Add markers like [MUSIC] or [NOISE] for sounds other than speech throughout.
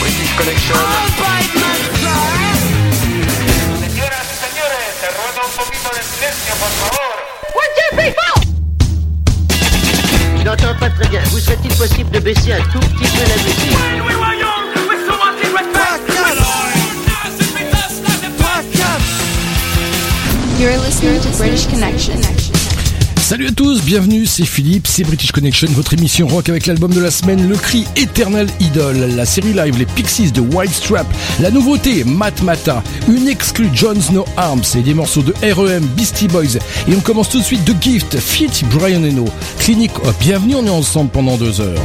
British Connection. Señoras y señores, se ruega un poquito de silencio, por favor. Je n'entends pas très bien. Vous serait-il possible de baisser un tout petit peu la musique You're listening to British Connection. Salut à tous, bienvenue, c'est Philippe, c'est British Connection, votre émission rock avec l'album de la semaine, Le Cri Éternel Idol, la série live Les Pixies de White Strap, la nouveauté Matmata, une exclue John's No Arms et des morceaux de REM, Beastie Boys. Et on commence tout de suite The Gift, Fit Brian Eno, Clinic Hop. Bienvenue, on est ensemble pendant deux heures.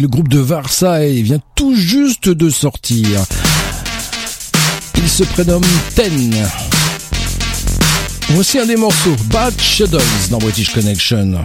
Le groupe de Versailles vient tout juste de sortir. Il se prénomme Ten. Voici un des morceaux, Bad Shadows dans British Connection.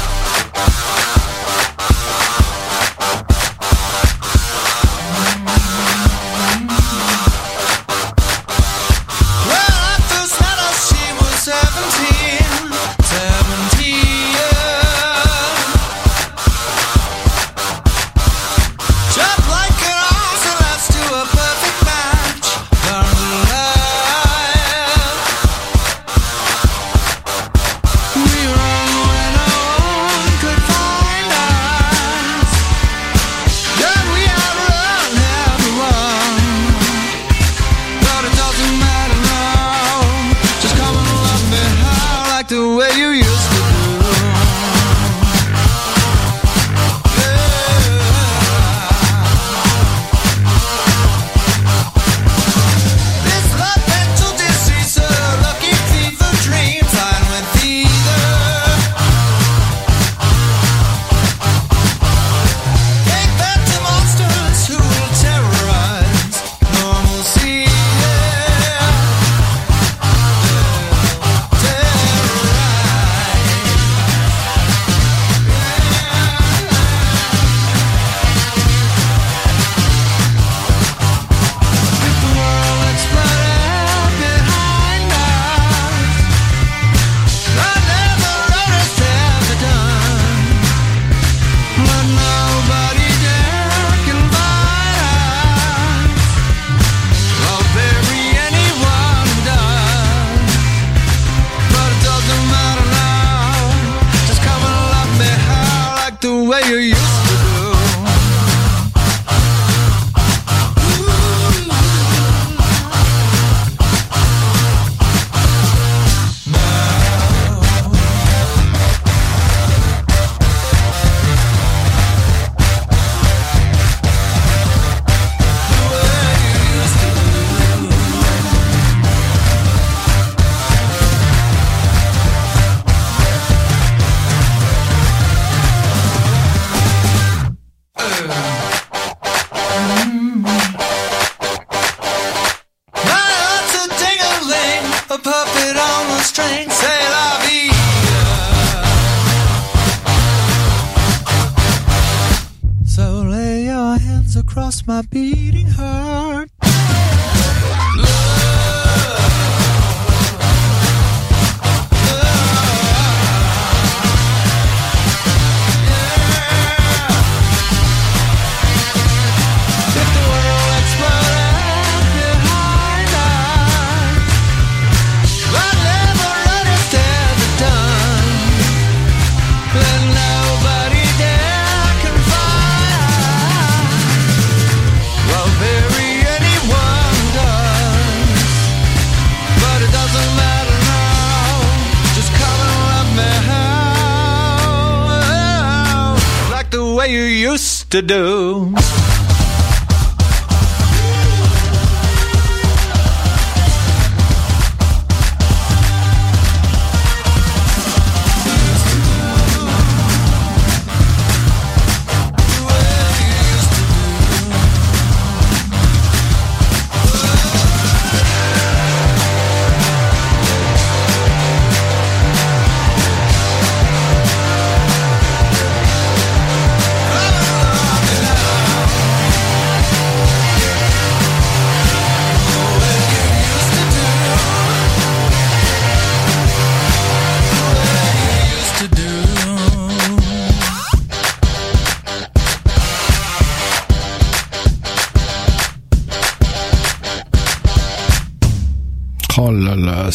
Do.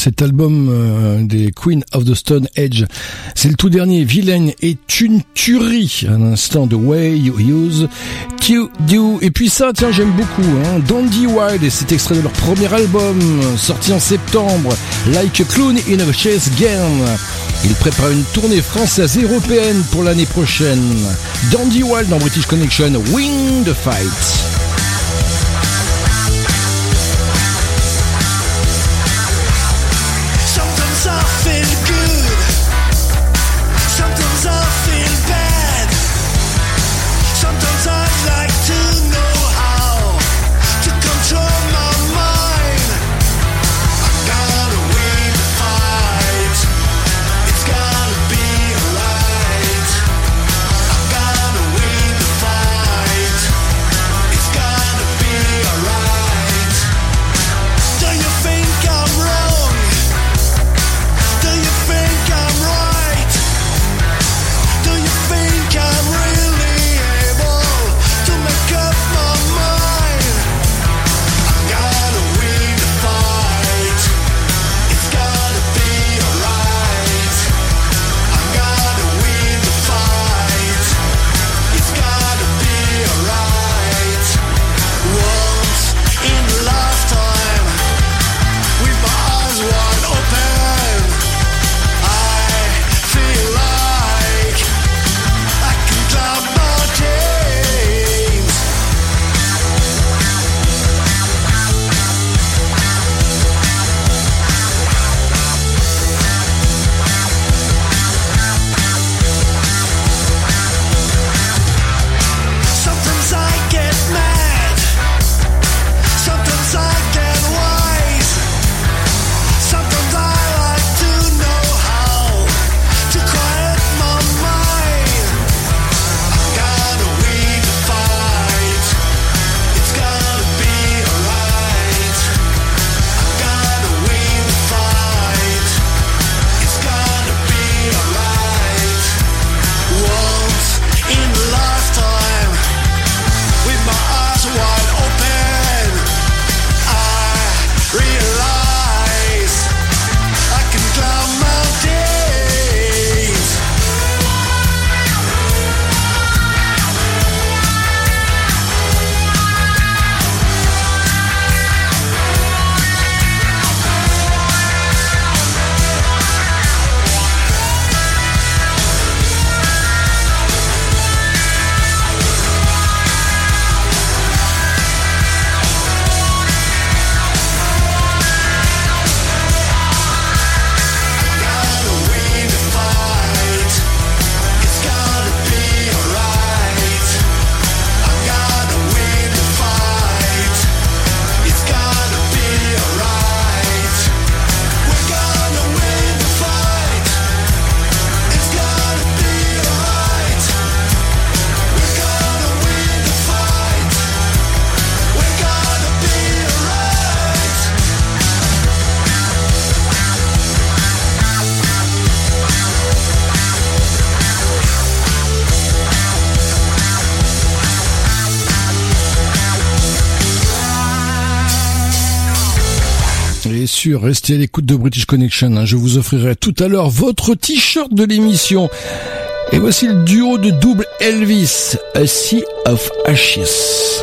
Cet album euh, des Queen of the Stone Age, c'est le tout dernier. Vilaine est une tuerie. Un instant de Way You Use to Do. Et puis ça, tiens, j'aime beaucoup. Hein, Dandy Wild et cet extrait de leur premier album sorti en septembre, Like a Clown in a Chase Game. Ils préparent une tournée française et européenne pour l'année prochaine. Dandy Wild dans British Connection, Wing the Fight. Restez à l'écoute de British Connection. hein. Je vous offrirai tout à l'heure votre t-shirt de l'émission. Et voici le duo de double Elvis, A Sea of Ashes.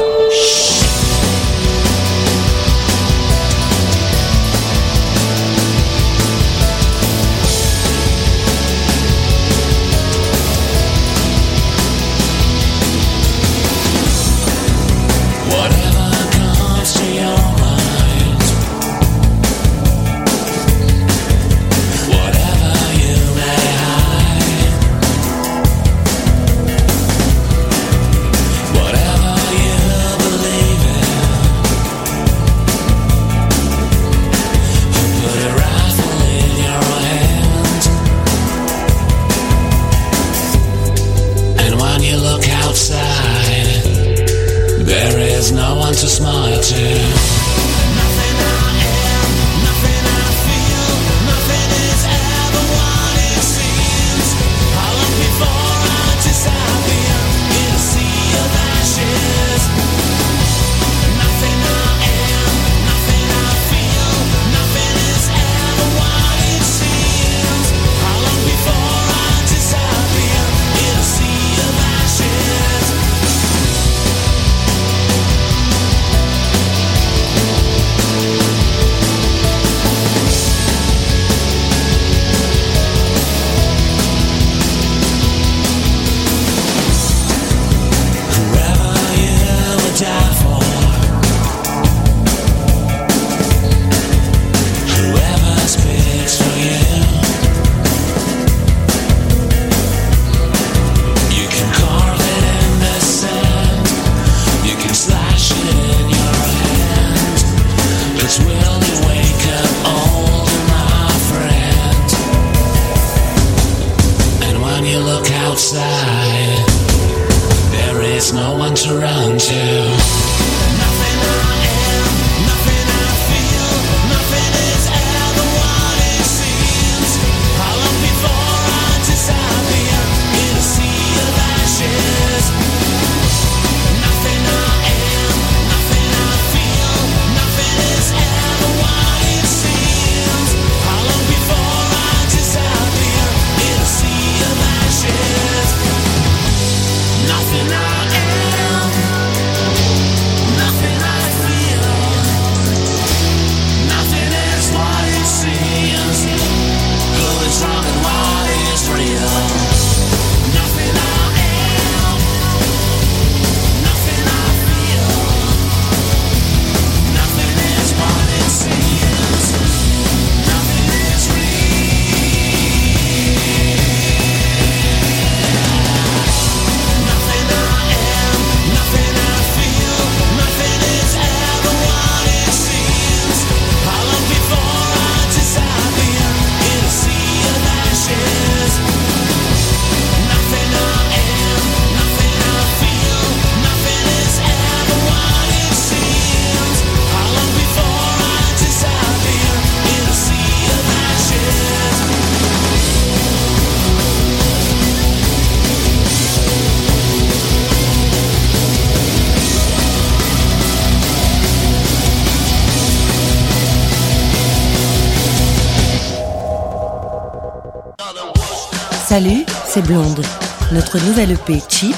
Salut, c'est Blonde. Notre nouvelle EP Cheap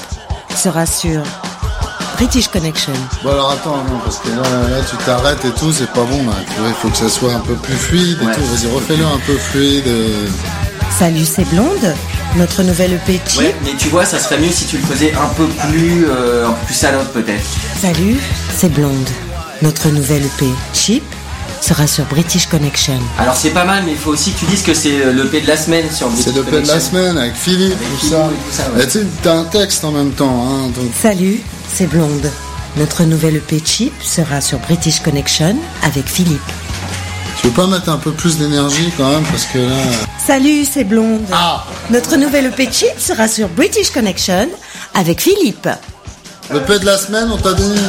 sera sur British Connection. Bon alors attends, non, parce que là, là tu t'arrêtes et tout, c'est pas bon là. Tu vois, il faut que ça soit un peu plus fluide et Ouais. tout. Vas-y, refais-le un peu fluide. euh. Salut, c'est Blonde. Notre nouvelle EP Cheap. Ouais, mais tu vois, ça serait mieux si tu le faisais un peu plus, euh, un peu plus salope peut-être. Salut, c'est Blonde. Notre nouvelle EP Cheap sera sur British Connection. Alors c'est pas mal, mais il faut aussi que tu dises que c'est euh, le P de la semaine sur C'est British le peu de la Connection. semaine avec Philippe, Avec tout Philippe ça. et tout ça, ouais. T'as un texte en même temps, hein, donc Salut, c'est Blonde. Notre nouvelle EP Cheap sera sur British Connection avec Philippe. tu veux pas mettre un peu plus d'énergie quand même, parce que là. Salut, c'est Blonde. Ah Notre nouvelle EP Cheap sera sur British Connection avec Philippe. Le peu de la semaine, on t'a donné.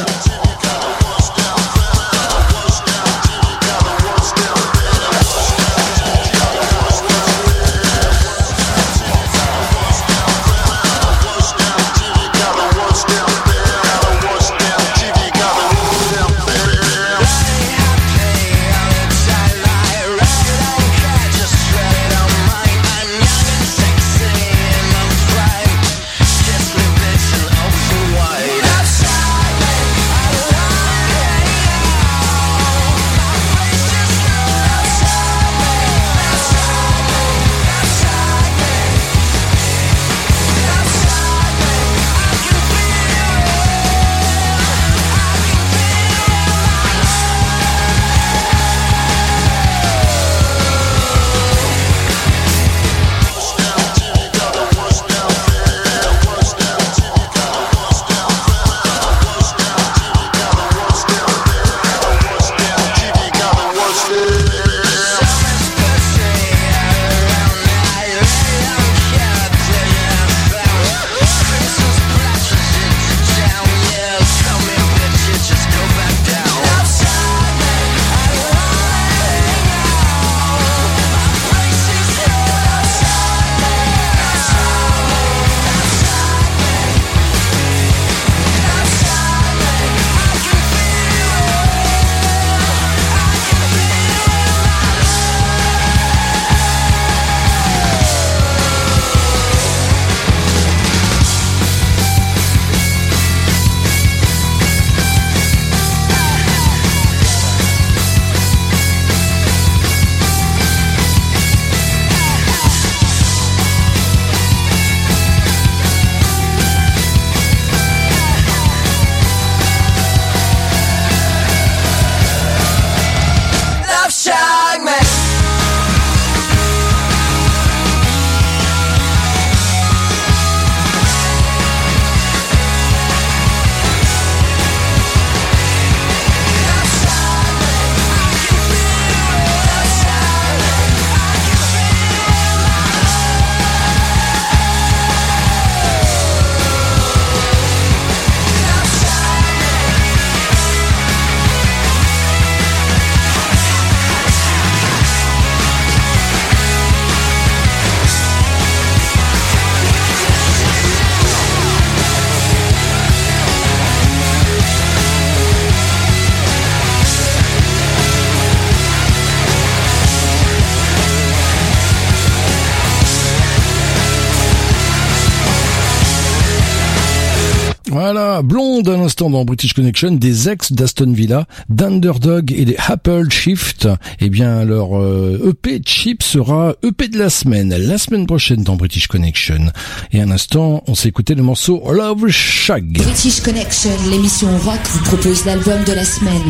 Blonde à l'instant dans British Connection, des ex d'Aston Villa, d'Underdog et des Apple Shift. Eh bien, leur euh, EP Chip sera EP de la semaine, la semaine prochaine dans British Connection. Et à l'instant, on s'est écouté le morceau Love Shag. British Connection, l'émission rock vous propose l'album de la semaine.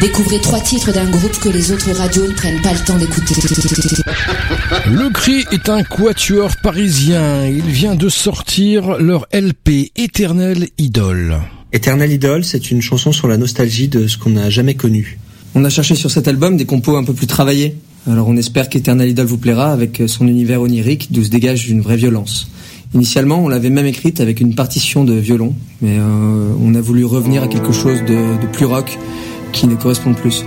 Découvrez trois titres d'un groupe que les autres radios ne prennent pas le temps d'écouter. Le Cri est un quatuor parisien. Il vient de sortir leur LP Éternel Idole. Éternel Idole, c'est une chanson sur la nostalgie de ce qu'on n'a jamais connu. On a cherché sur cet album des compos un peu plus travaillés. Alors on espère qu'Eternal Idol vous plaira avec son univers onirique d'où se dégage une vraie violence. Initialement, on l'avait même écrite avec une partition de violon, mais euh, on a voulu revenir à quelque chose de plus rock qui ne correspond plus.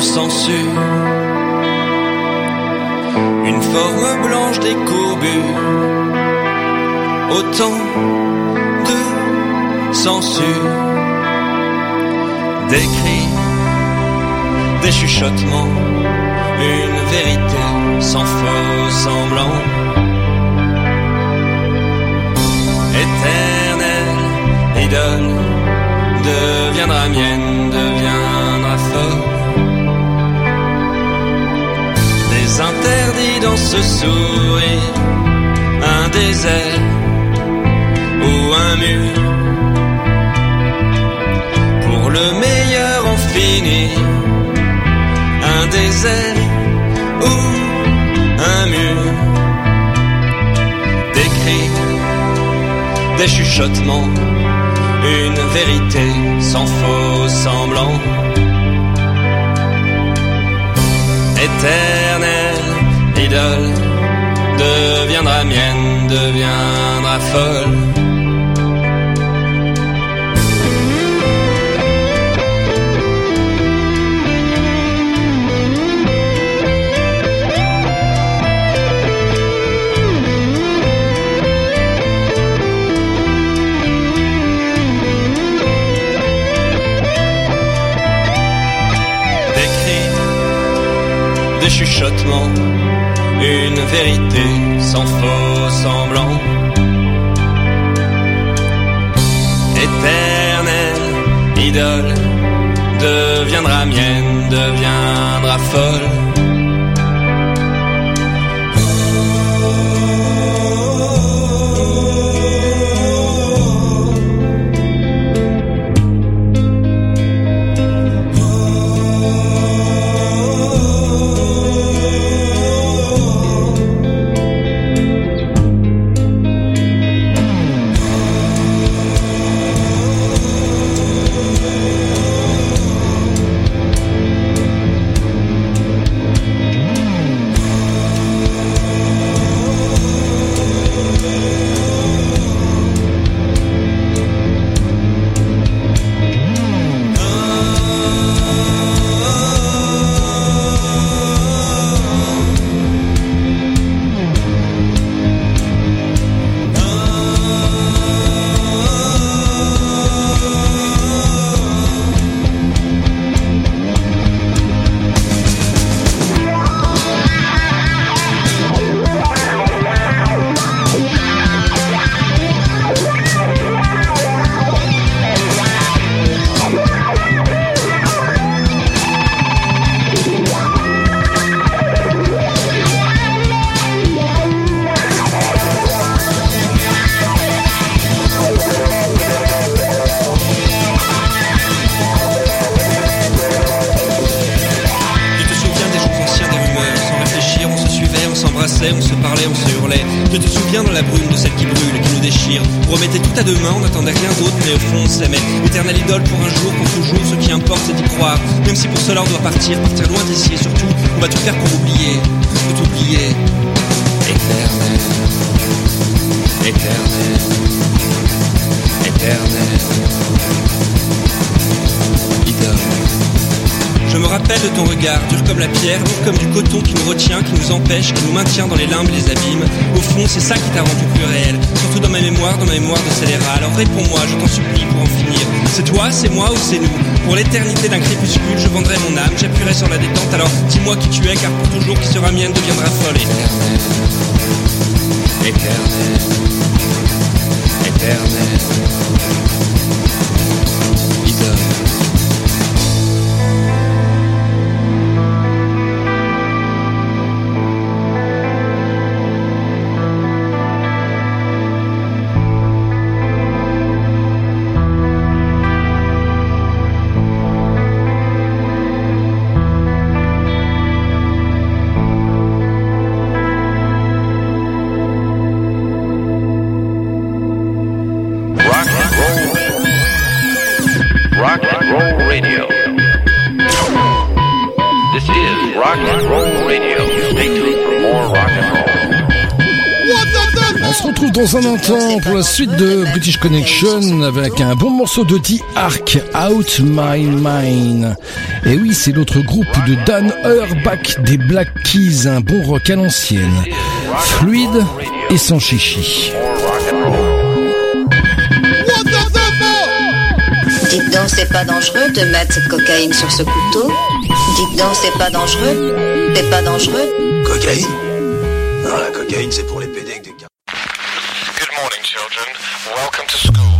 Censure. Une forme blanche décourbure, autant de censure. Des cris, des chuchotements, une vérité sans faux semblant. Éternelle idole deviendra mienne, deviendra folle. Des interdits dans ce sourire, un désert ou un mur. Pour le meilleur en finir, un désert ou un mur. Des cris, des chuchotements, une vérité sans faux semblant. Éternelle idole deviendra mienne, deviendra folle. Des chuchotements, une vérité sans faux semblant. Éternelle idole deviendra mienne, deviendra folle. Alors réponds-moi, je t'en supplie pour en finir. C'est toi, c'est moi ou c'est nous Pour l'éternité d'un crépuscule, je vendrai mon âme, j'appuierai sur la détente. Alors dis-moi qui tu es, car pour toujours qui sera mienne deviendra folle. Éternel, éternel, idole. Dans un instant pour la suite de British Connection avec un bon morceau de The Ark, Out My Mind. Et oui, c'est l'autre groupe de Dan Auerbach des Black Keys, un bon rock à l'ancienne. Fluide et sans chichi. Dites donc, c'est pas dangereux de mettre cette cocaïne sur ce couteau Dites donc, c'est pas dangereux C'est pas dangereux Cocaïne? Non, la cocaïne, c'est pour les children. Welcome to school.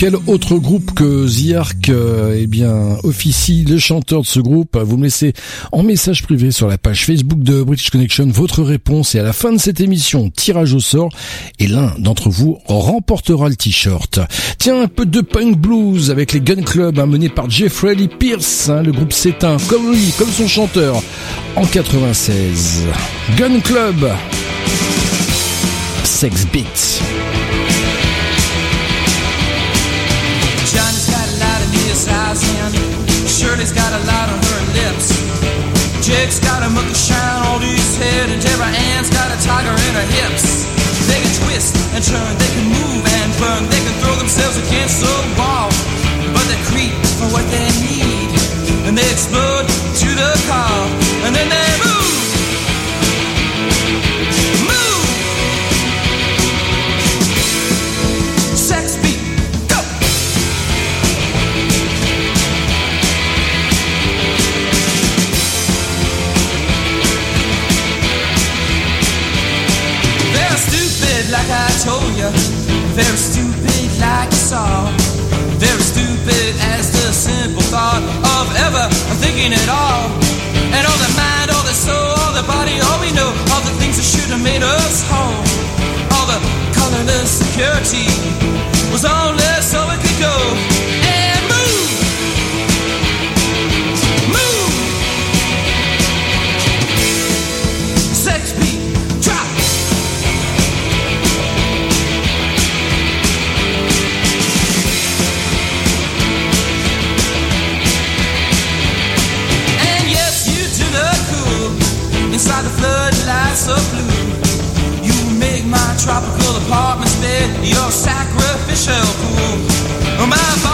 Quel autre groupe que The Ark euh, eh bien officie le chanteur de ce groupe? Vous me laissez en message privé sur la page Facebook de British Connection votre réponse et à la fin de cette émission, tirage au sort et l'un d'entre vous remportera le t-shirt. Tiens, un peu de punk blues avec les Gun Club hein, menés par Jeffrey Lee Pierce. hein, le groupe s'éteint comme lui, comme son chanteur en 96. Gun Club. Sex Beat. Eyes and Shirley's got a lot on her lips. Jake's got a monkey shine on his head and Deborah Ann's got a tiger in her hips. They can twist and turn, they can move and burn, they can throw themselves against the wall, but they creep for what they need and they explode to the call and then they I told you. Very stupid, like you saw. Very stupid as the simple thought of ever thinking at all. And all the mind, all the soul, all the body, all we know, all the things that should have made us whole. All the colorless security was only so it could go. Inside the floodlights of blue. You make my tropical apartment's bed your sacrificial pool. Oh, my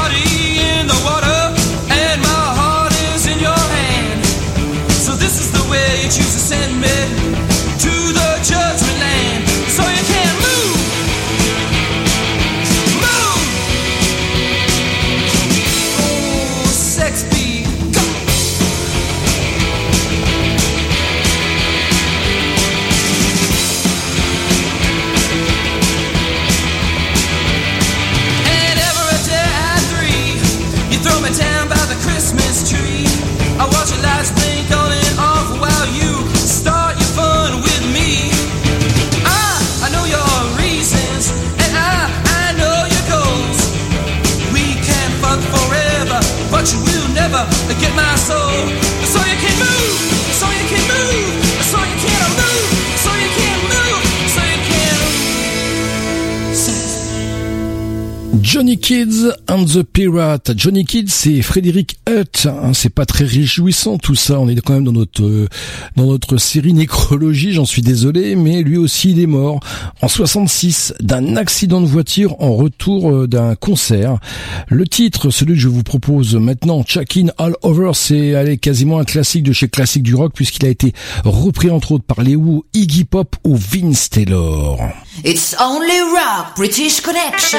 Johnny Kids and the Pirate. Johnny Kids, c'est Frédéric Hutt. hein, c'est pas très réjouissant tout ça. On est quand même dans notre euh, dans notre série nécrologie. J'en suis désolé, mais lui aussi il est mort en 66 d'un accident de voiture en retour euh, d'un concert. Le titre, celui que je vous propose maintenant, Chuckin' All Over, c'est quasiment un classique de chez classique du rock puisqu'il a été repris entre autres par les Who, Iggy Pop ou Vince Taylor. It's only rock, British Connection.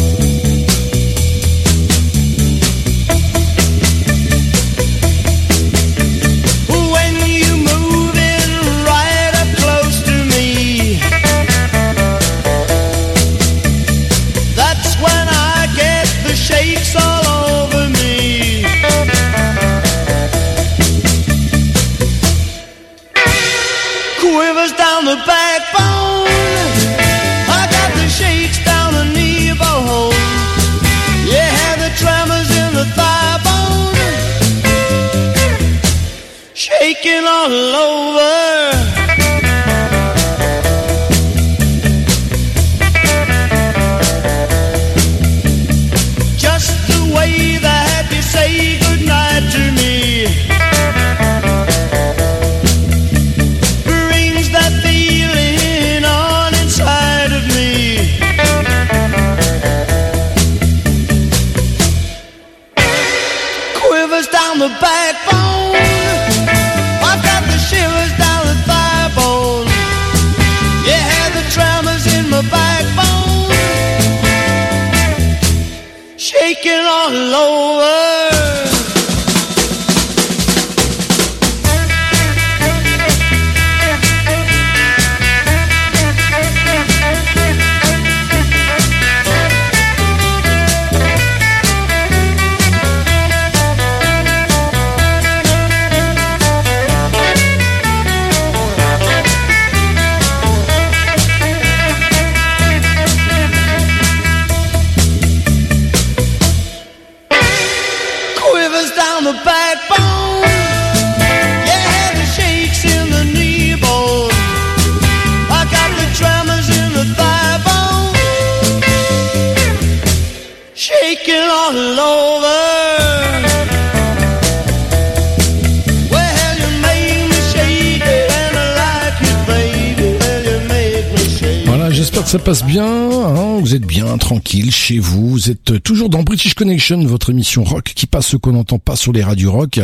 Connection, votre émission rock qui passe ce qu'on n'entend pas sur les radios rock.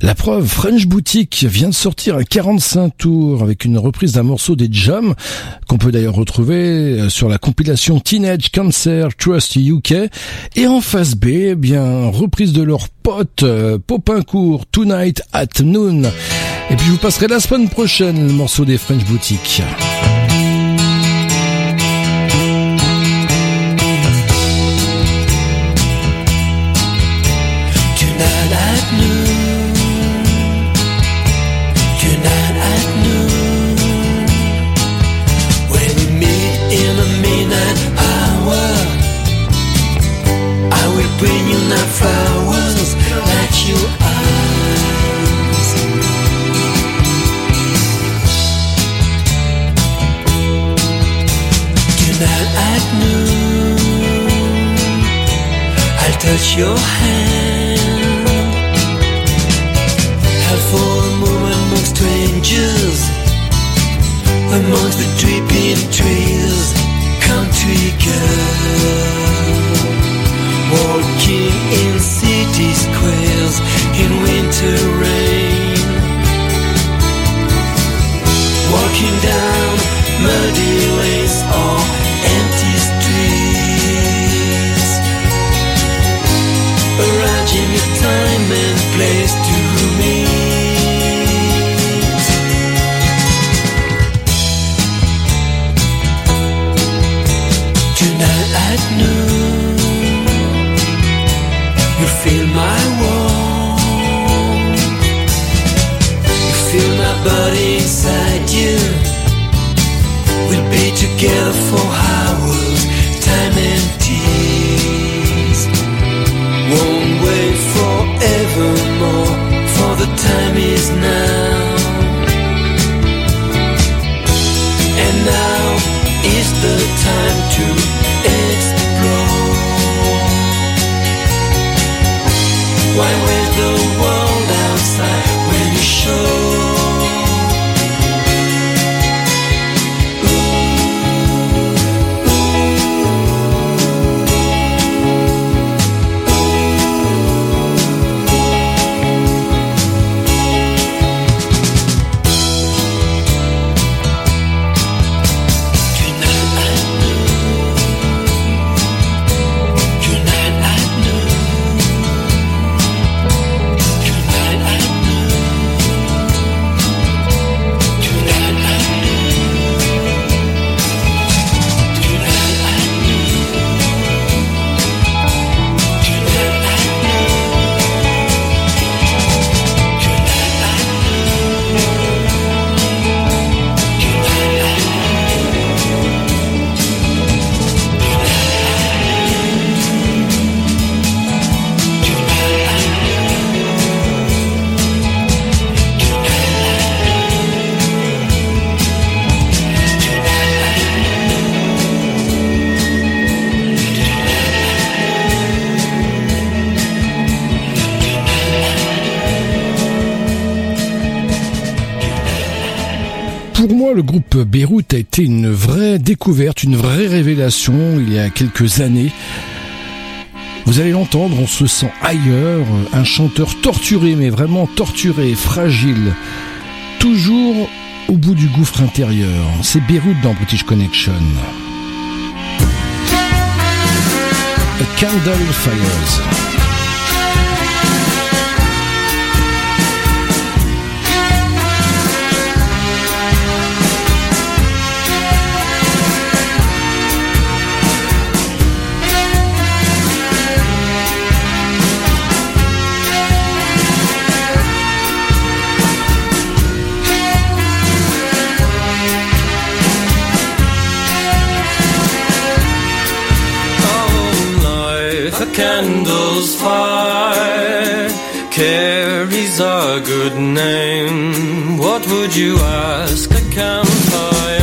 La preuve, French Boutique vient de sortir un 45 tours avec une reprise d'un morceau des Jam, qu'on peut d'ailleurs retrouver euh, sur la compilation Teenage Cancer Trust UK. Et en face B, eh bien, reprise de leur pote euh, Popincourt, Tonight at Noon. Et puis je vous passerai la semaine prochaine le morceau des French Boutique. Tonight at noon. At noon. When in the midnight hour, I will bring you flowers like eyes. At noon, I'll touch your hand. Amongst the dripping trees, country girl, walking in city squares in winter rain, walking down groupe Beyrouth a été une vraie découverte, une vraie révélation il y a quelques années. Vous allez l'entendre, on se sent ailleurs, un chanteur torturé, mais vraiment torturé, fragile, toujours au bout du gouffre intérieur. C'est Beyrouth dans British Connection. A Candle Fires. Candle's fire carries a good name. What would you ask a campfire?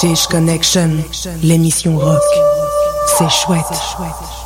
Tige Connection, l'émission rock. C'est chouette.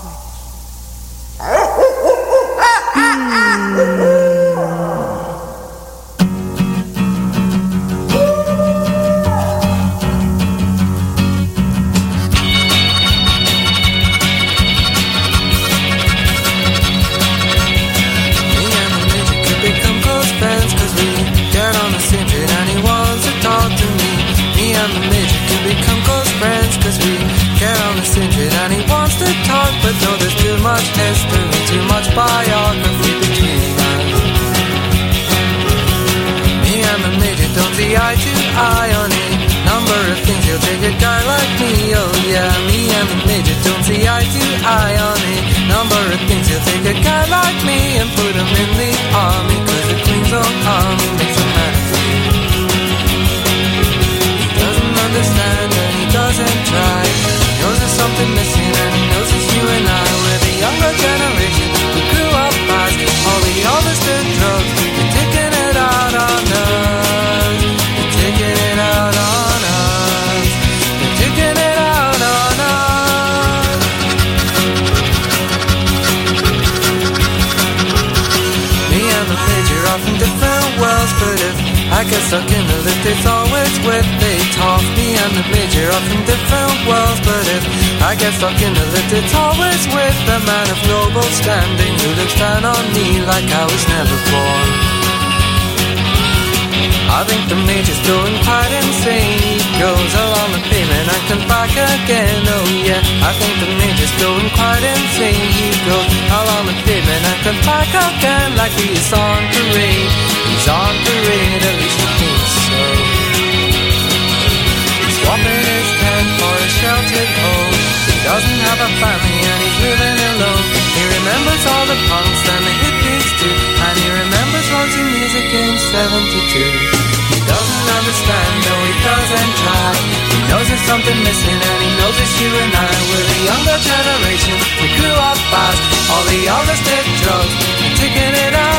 He doesn't understand, no he doesn't try. He knows there's something missing and he knows it's you and I. We're the younger generation, we grew up fast. All the others did drugs, and taking it out.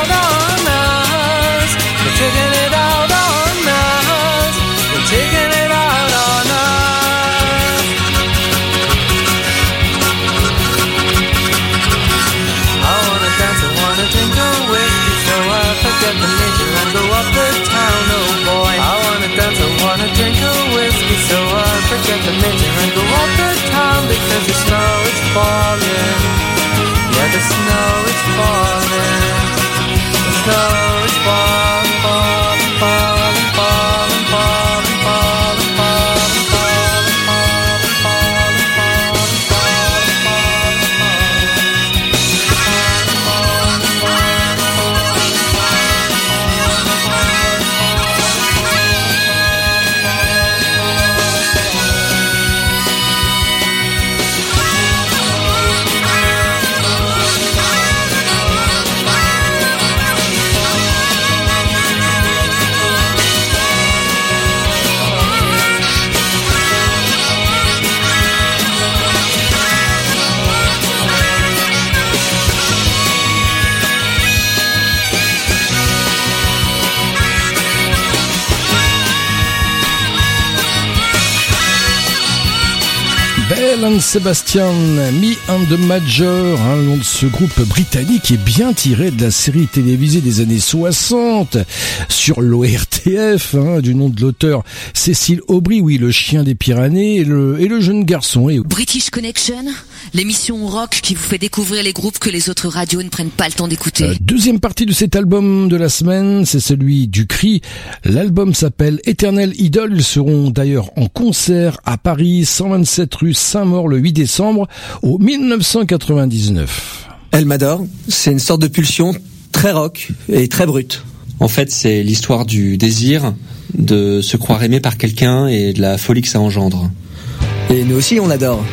Sebastian, Me and the Major, un nom de ce groupe britannique est bien tiré de la série télévisée des années 60 sur l'ORTF, hein, du nom de l'auteur Cécile Aubry, oui, le chien des Pyrénées et le, et le jeune garçon. Et... British Connection, l'émission rock qui vous fait découvrir les groupes que les autres radios ne prennent pas le temps d'écouter. Euh, deuxième partie de cet album de la semaine, c'est celui du cri. L'album s'appelle Éternel Idol. Ils seront d'ailleurs en concert à Paris, 127 rue Saint-Maur le 8 décembre au 1999. Elle m'adore, c'est une sorte de pulsion très rock et très brute. En fait, c'est l'histoire du désir de se croire aimé par quelqu'un et de la folie que ça engendre. Et nous aussi on adore.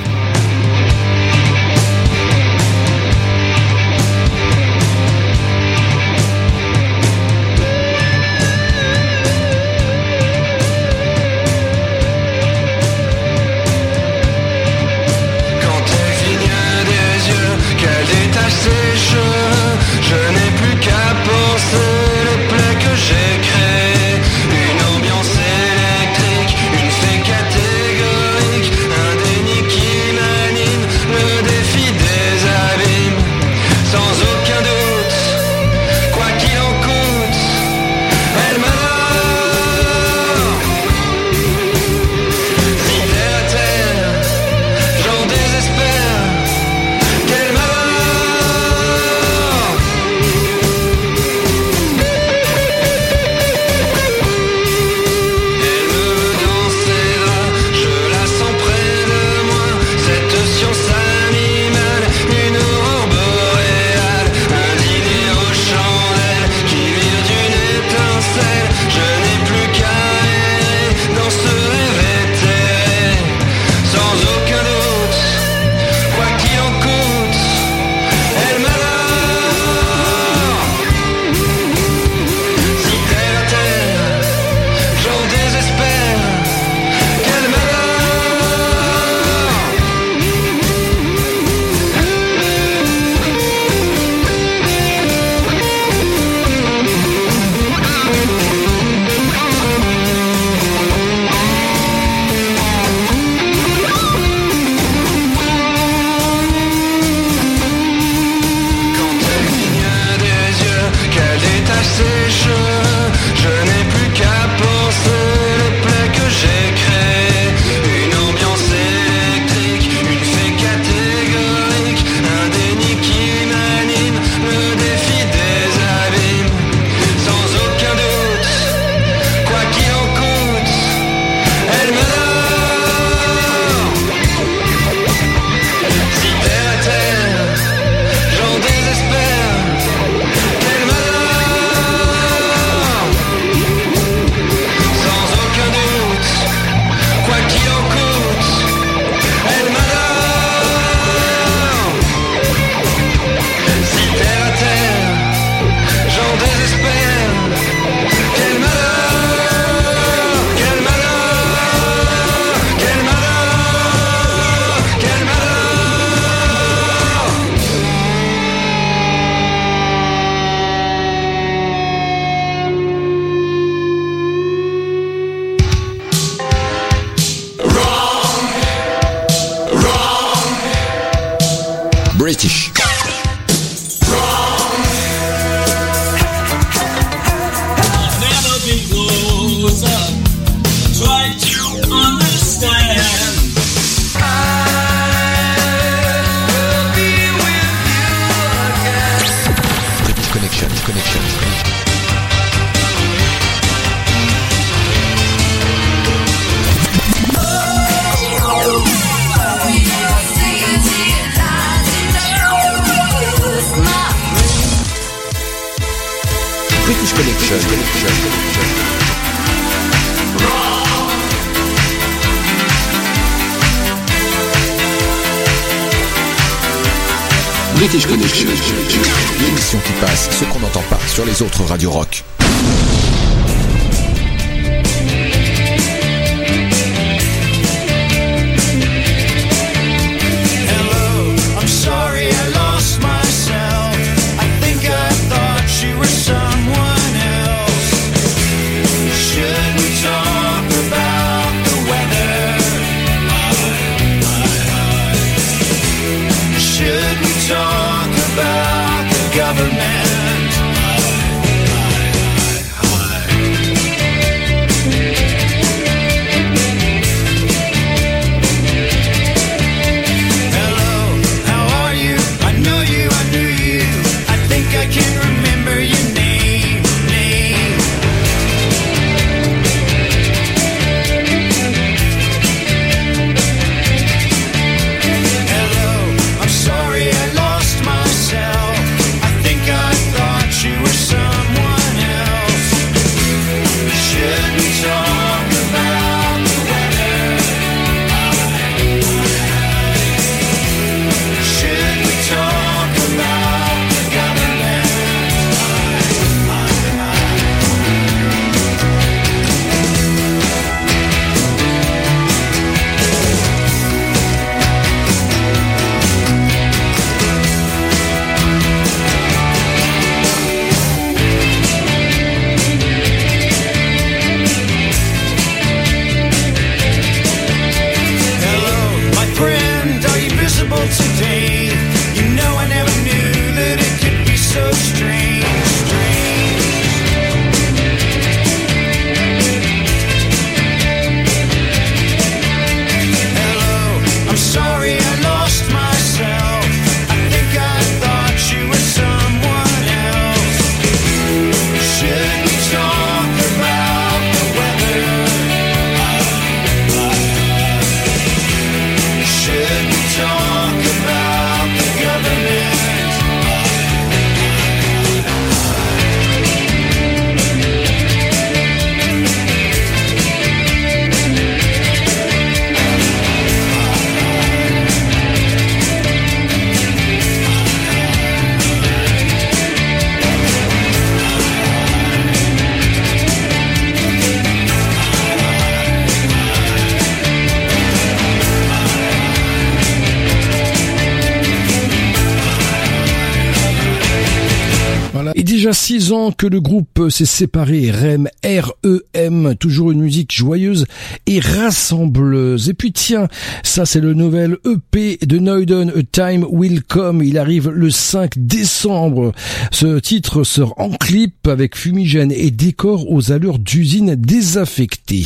Que le groupe s'est séparé, REM, R-E-M, toujours une musique joyeuse et rassembleuse. Et puis tiens, ça c'est le nouvel EP de Noiden, A Time Will Come. Il arrive le 5 décembre. Ce titre sort en clip avec fumigène et décor aux allures d'usine désaffectée.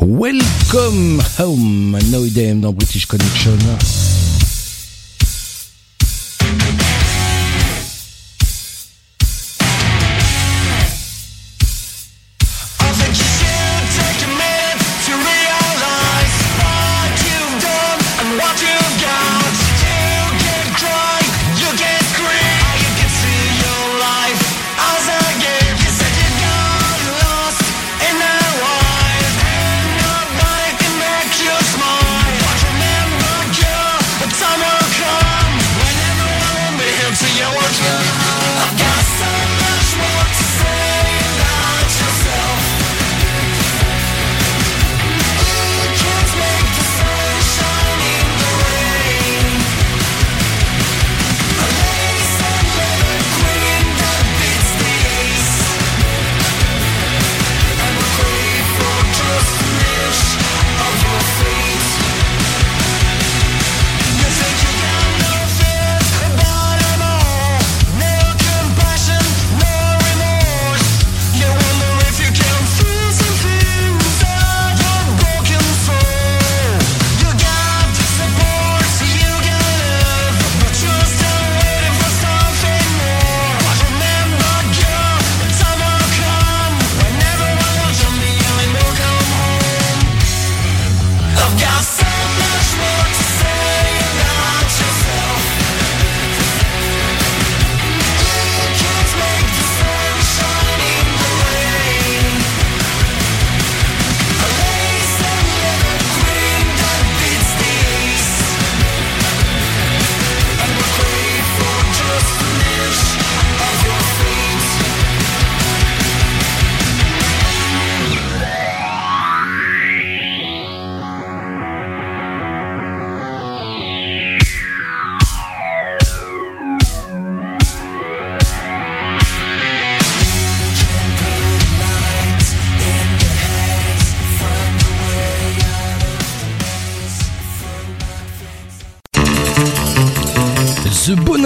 Welcome home, Noiden dans British Connection.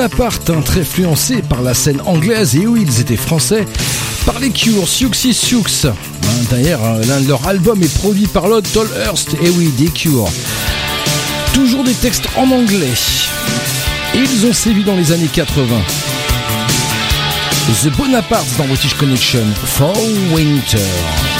Bonaparte, très influencé par la scène anglaise et où ils étaient français, par les Cure, Siouxsie Sioux. Hein, D'ailleurs, hein, l'un de leurs albums est produit par Lord Tolhurst, et oui, des Cure. Toujours des textes en anglais. Et ils ont sévi dans les années 80. The Bonaparte dans British Connection, For Winter.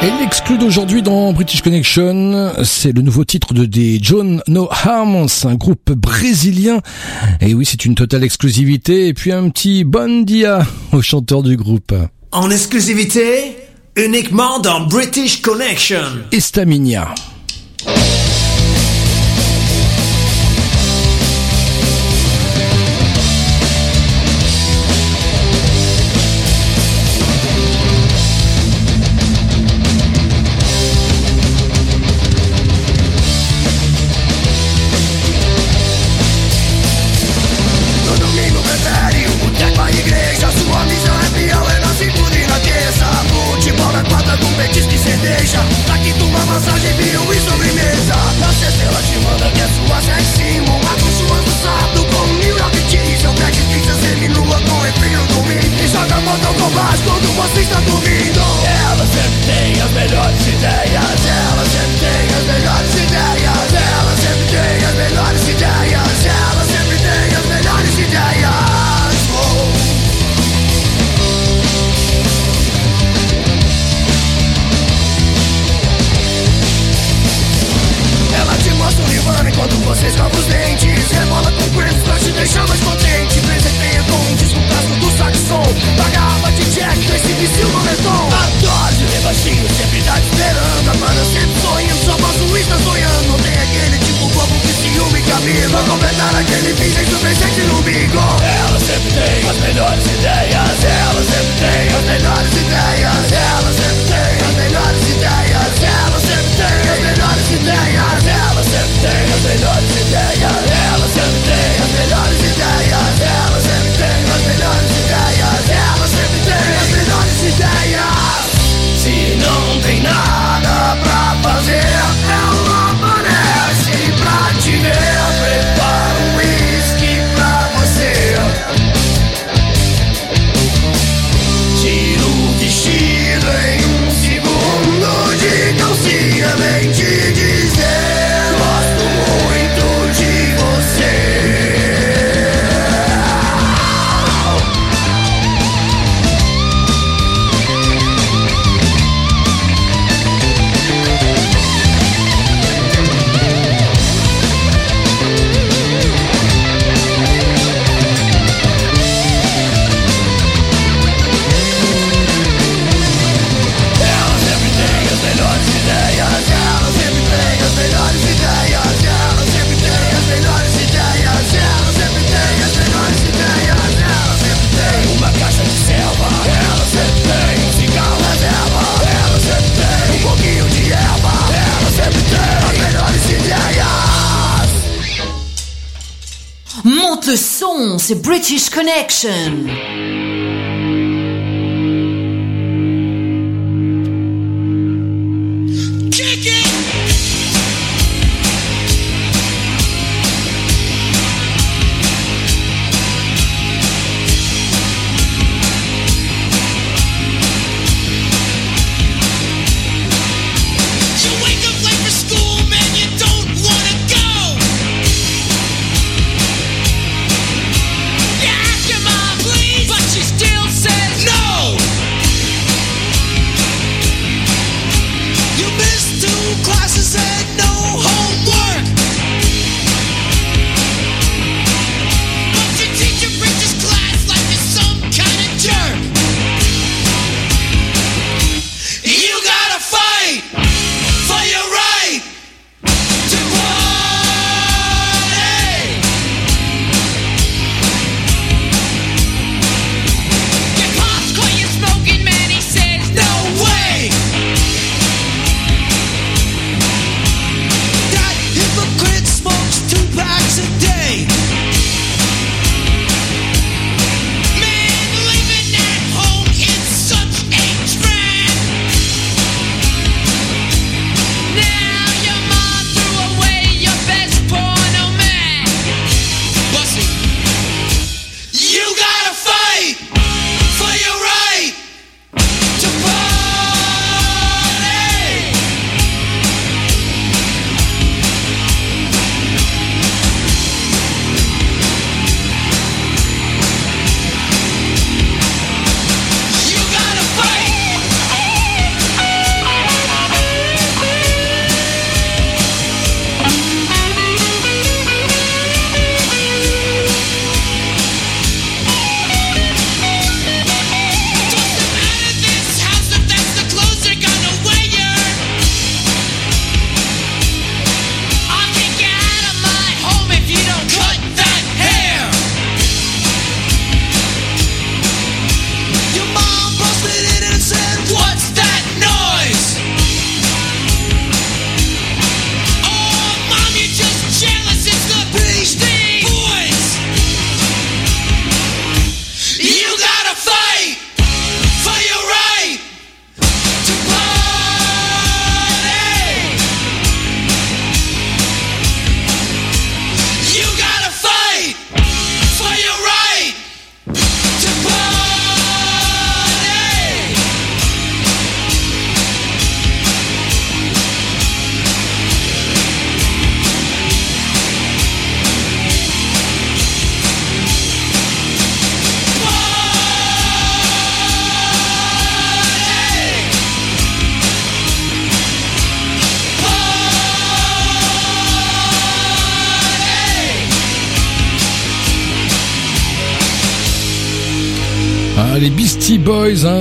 Et l'exclu d'aujourd'hui dans British Connection, c'est le nouveau titre de des John No Harms, un groupe brésilien. Et oui, c'est une totale exclusivité. Et puis un petit bon dia au chanteur du groupe. En exclusivité, uniquement dans British Connection. Estaminia. Quando você está dormindo. Ela sempre tem as melhores ideias. Ela sempre tem as melhores ideias. Ela sempre tem as melhores ideias. Ela sempre tem as melhores ideias. Oh. Ela te mostra o Nirvana enquanto você escova os dentes. Rebola com Prince pra te deixar mais contente. Presenteia com um disco clássico do saxon. Jack vício no retom Adoro de ver baixinho, sempre tá te esperando eu sempre sonhando, só posso estar sonhando. Não tem aquele tipo bobo que ciúme amigo Pra completar aquele do presente no bingo Ela sempre tem as melhores ideias Ela sempre tem as melhores ideias Ela sempre tem as melhores ideias Ela sempre tem as melhores ideias Ela sempre tem as melhores ideias Ela sempre tem as melhores ideias não tem nada pra Le son, c'est British Connection.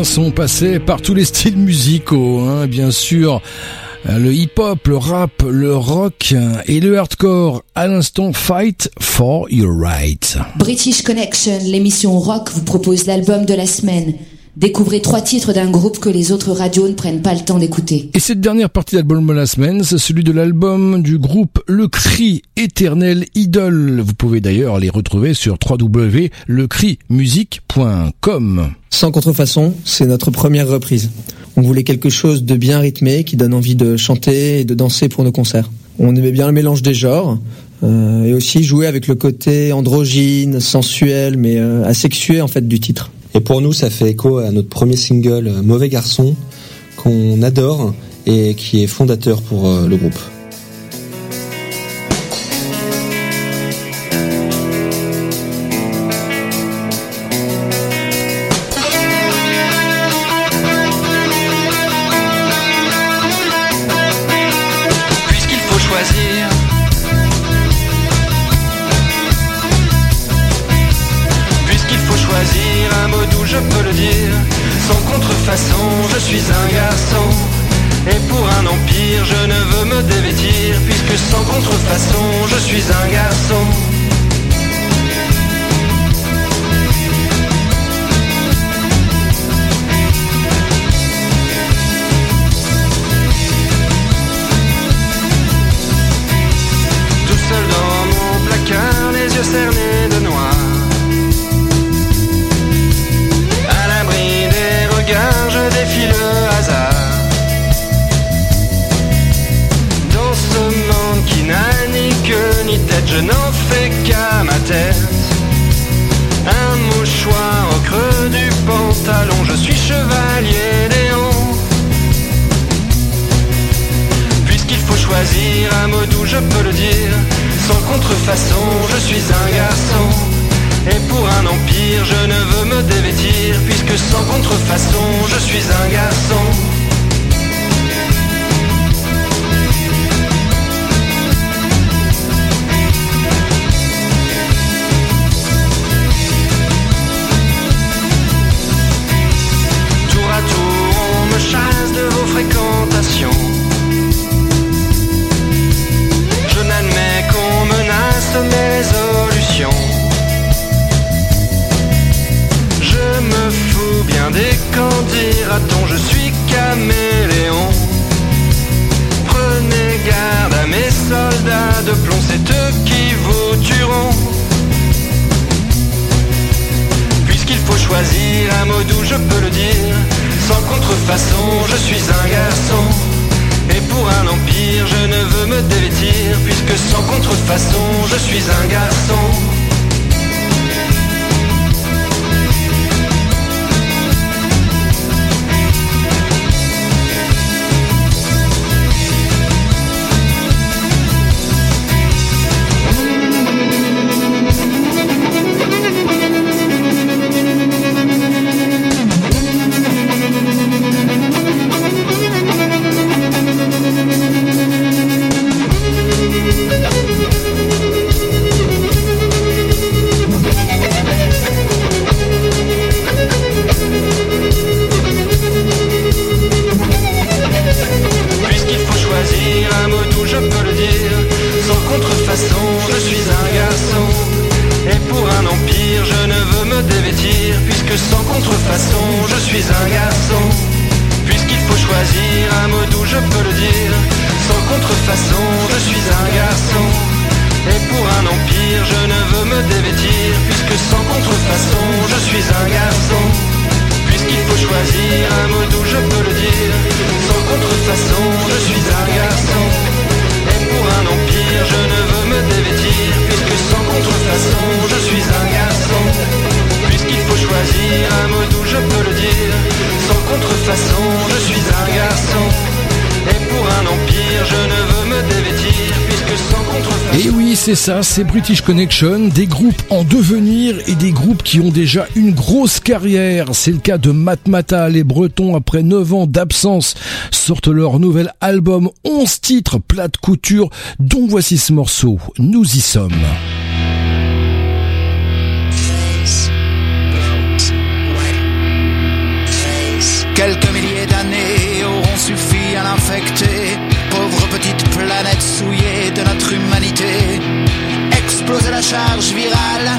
Sont passés par tous les styles musicaux, hein, bien sûr. Euh, Le hip-hop, le rap, le rock et le hardcore. À l'instant, Fight for Your Rights. British Connection, l'émission rock, vous propose l'album de la semaine. Découvrez trois titres d'un groupe que les autres radios ne prennent pas le temps d'écouter. Et cette dernière partie d'album de la semaine, c'est celui de l'album du groupe Le Cri Éternel Idole. Vous pouvez d'ailleurs les retrouver sur www.lecrimusique.com. Sans contrefaçon, c'est notre première reprise. On voulait quelque chose de bien rythmé qui donne envie de chanter et de danser pour nos concerts. On aimait bien le mélange des genres euh, et aussi jouer avec le côté androgyne, sensuel, mais euh, asexué en fait du titre. Et pour nous, ça fait écho à notre premier single euh, Mauvais Garçon, qu'on adore et qui est fondateur pour euh, le groupe. Et oui, c'est ça, c'est British Connection, des groupes en devenir et des groupes qui ont déjà une grosse carrière. C'est le cas de Matmata, les Bretons, après 9 ans d'absence, sortent leur nouvel album, 11 titres, plate couture, dont voici ce morceau, Nous y sommes. Quelques milliers d'années auront suffi à l'infecter planète souillée de notre humanité. Exploser la charge virale.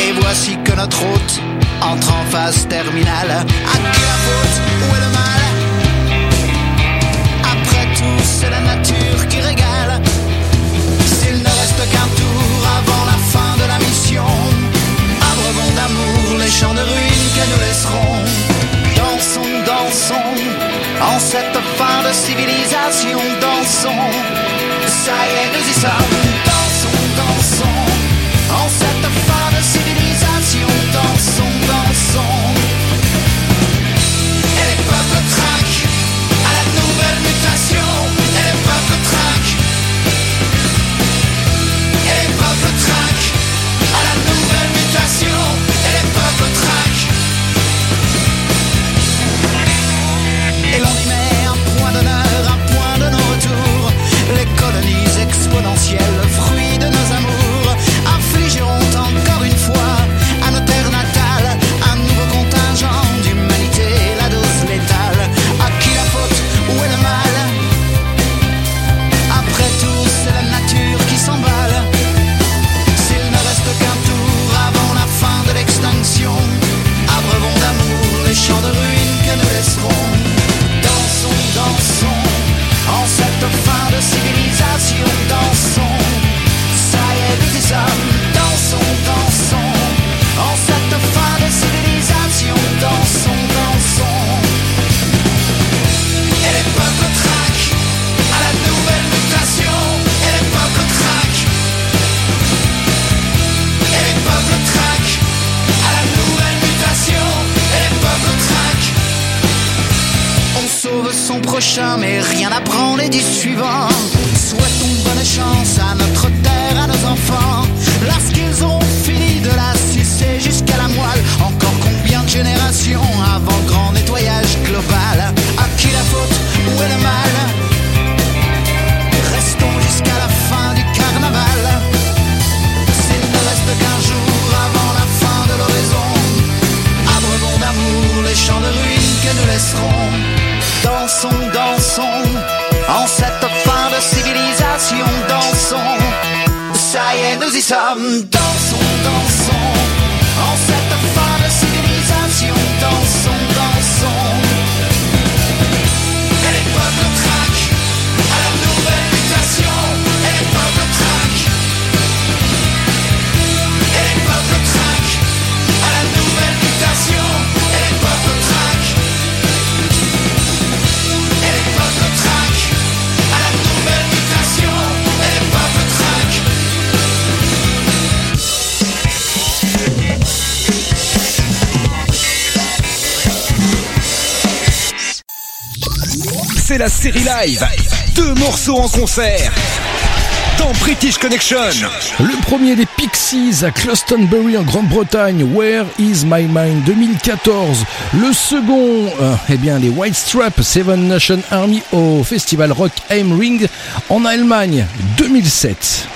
Et voici que notre route entre en phase terminale. À qui la faute? Où est le mal? Après tout, c'est la nature qui régale. S'il ne reste qu'un tour avant la fin de la mission, abreuvons d'amour les champs de ruines que nous laisserons. En cette fin de civilisation, dansons. Ça y est, nous y sommes. Dansons, dansons, en cette fin de civilisation, dansons, mais rien n'apprend les dix suivants. Souhaitons bonne chance à notre terre, à nos enfants. Lorsqu'ils ont fini de la sucer jusqu'à la moelle, encore combien de générations avant grand nettoyage global À qui la faute? Où est le mal? Restons jusqu'à la fin du carnaval. S'il ne reste qu'un jour avant la fin de l'horizon, abreuvons d'amour les champs de ruines que nous laisserons. Dansons, en cette fin de civilisation, dansons. Ça y est, nous y sommes. Dansons, dansons, C'est la série live. Deux morceaux en concert. Dans British Connection. Le premier des Pixies à Clostonbury en Grande-Bretagne, Where is my mind? 2014. Le second, euh, eh bien les White Strap Seven Nation Army au festival Rock Ring en Allemagne 2007.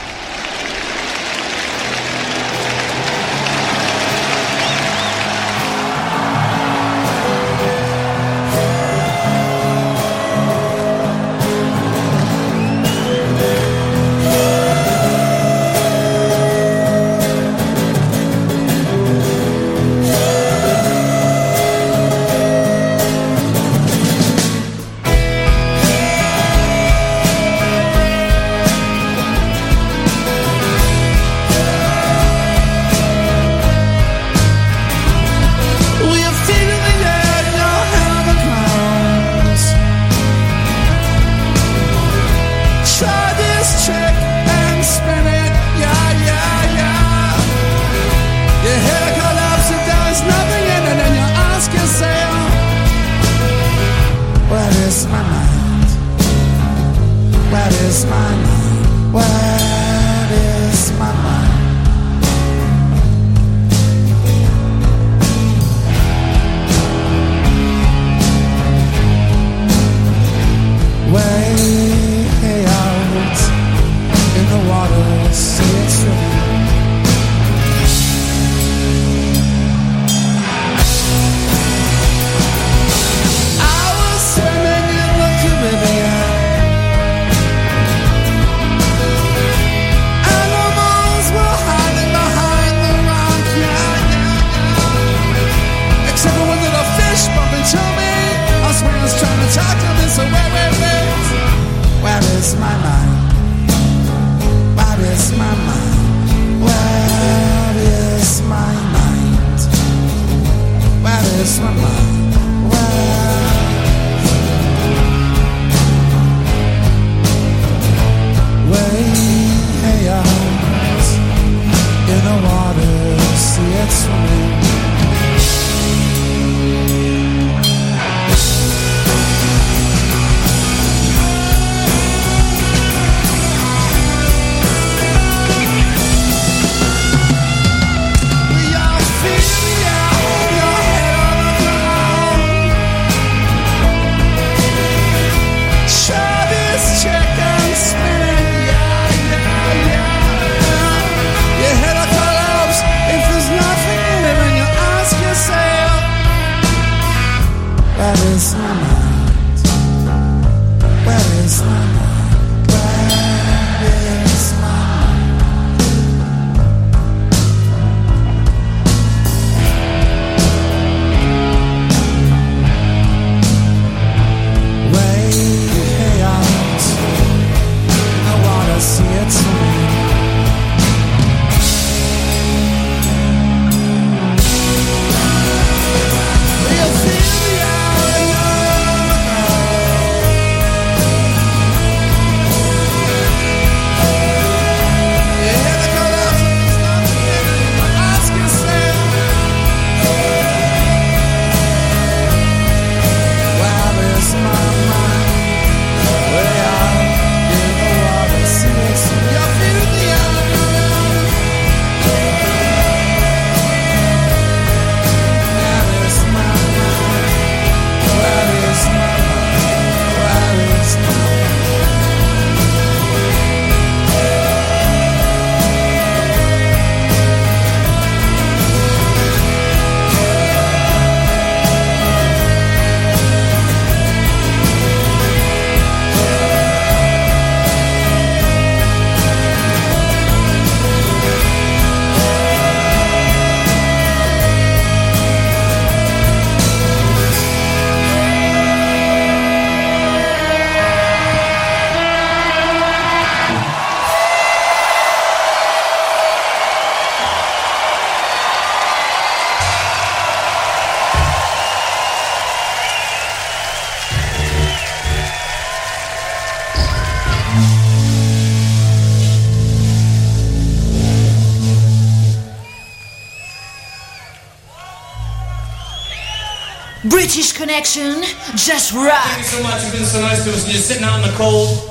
Connection, just rock. Thank you so much. You've been so nice to us. You're sitting out in the cold,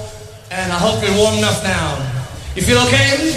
and I hope you're warm enough now. You feel okay?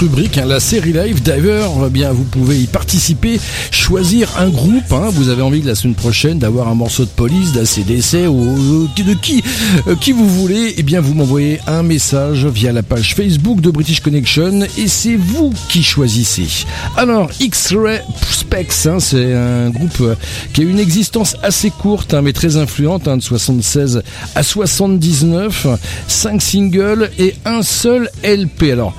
Rubrique, hein, la série live Diver, eh bien vous pouvez y participer, choisir un groupe. hein. vous avez envie de la semaine prochaine d'avoir un morceau de police, d'ACDC ou de qui, euh, qui vous voulez. Eh bien vous m'envoyez un message via la page Facebook de British Connection et c'est vous qui choisissez. Alors X-Ray Specs, hein, c'est un groupe euh, qui a une existence assez courte hein, mais très influente, hein, de 76 à 79, 5 singles et un seul LP. Alors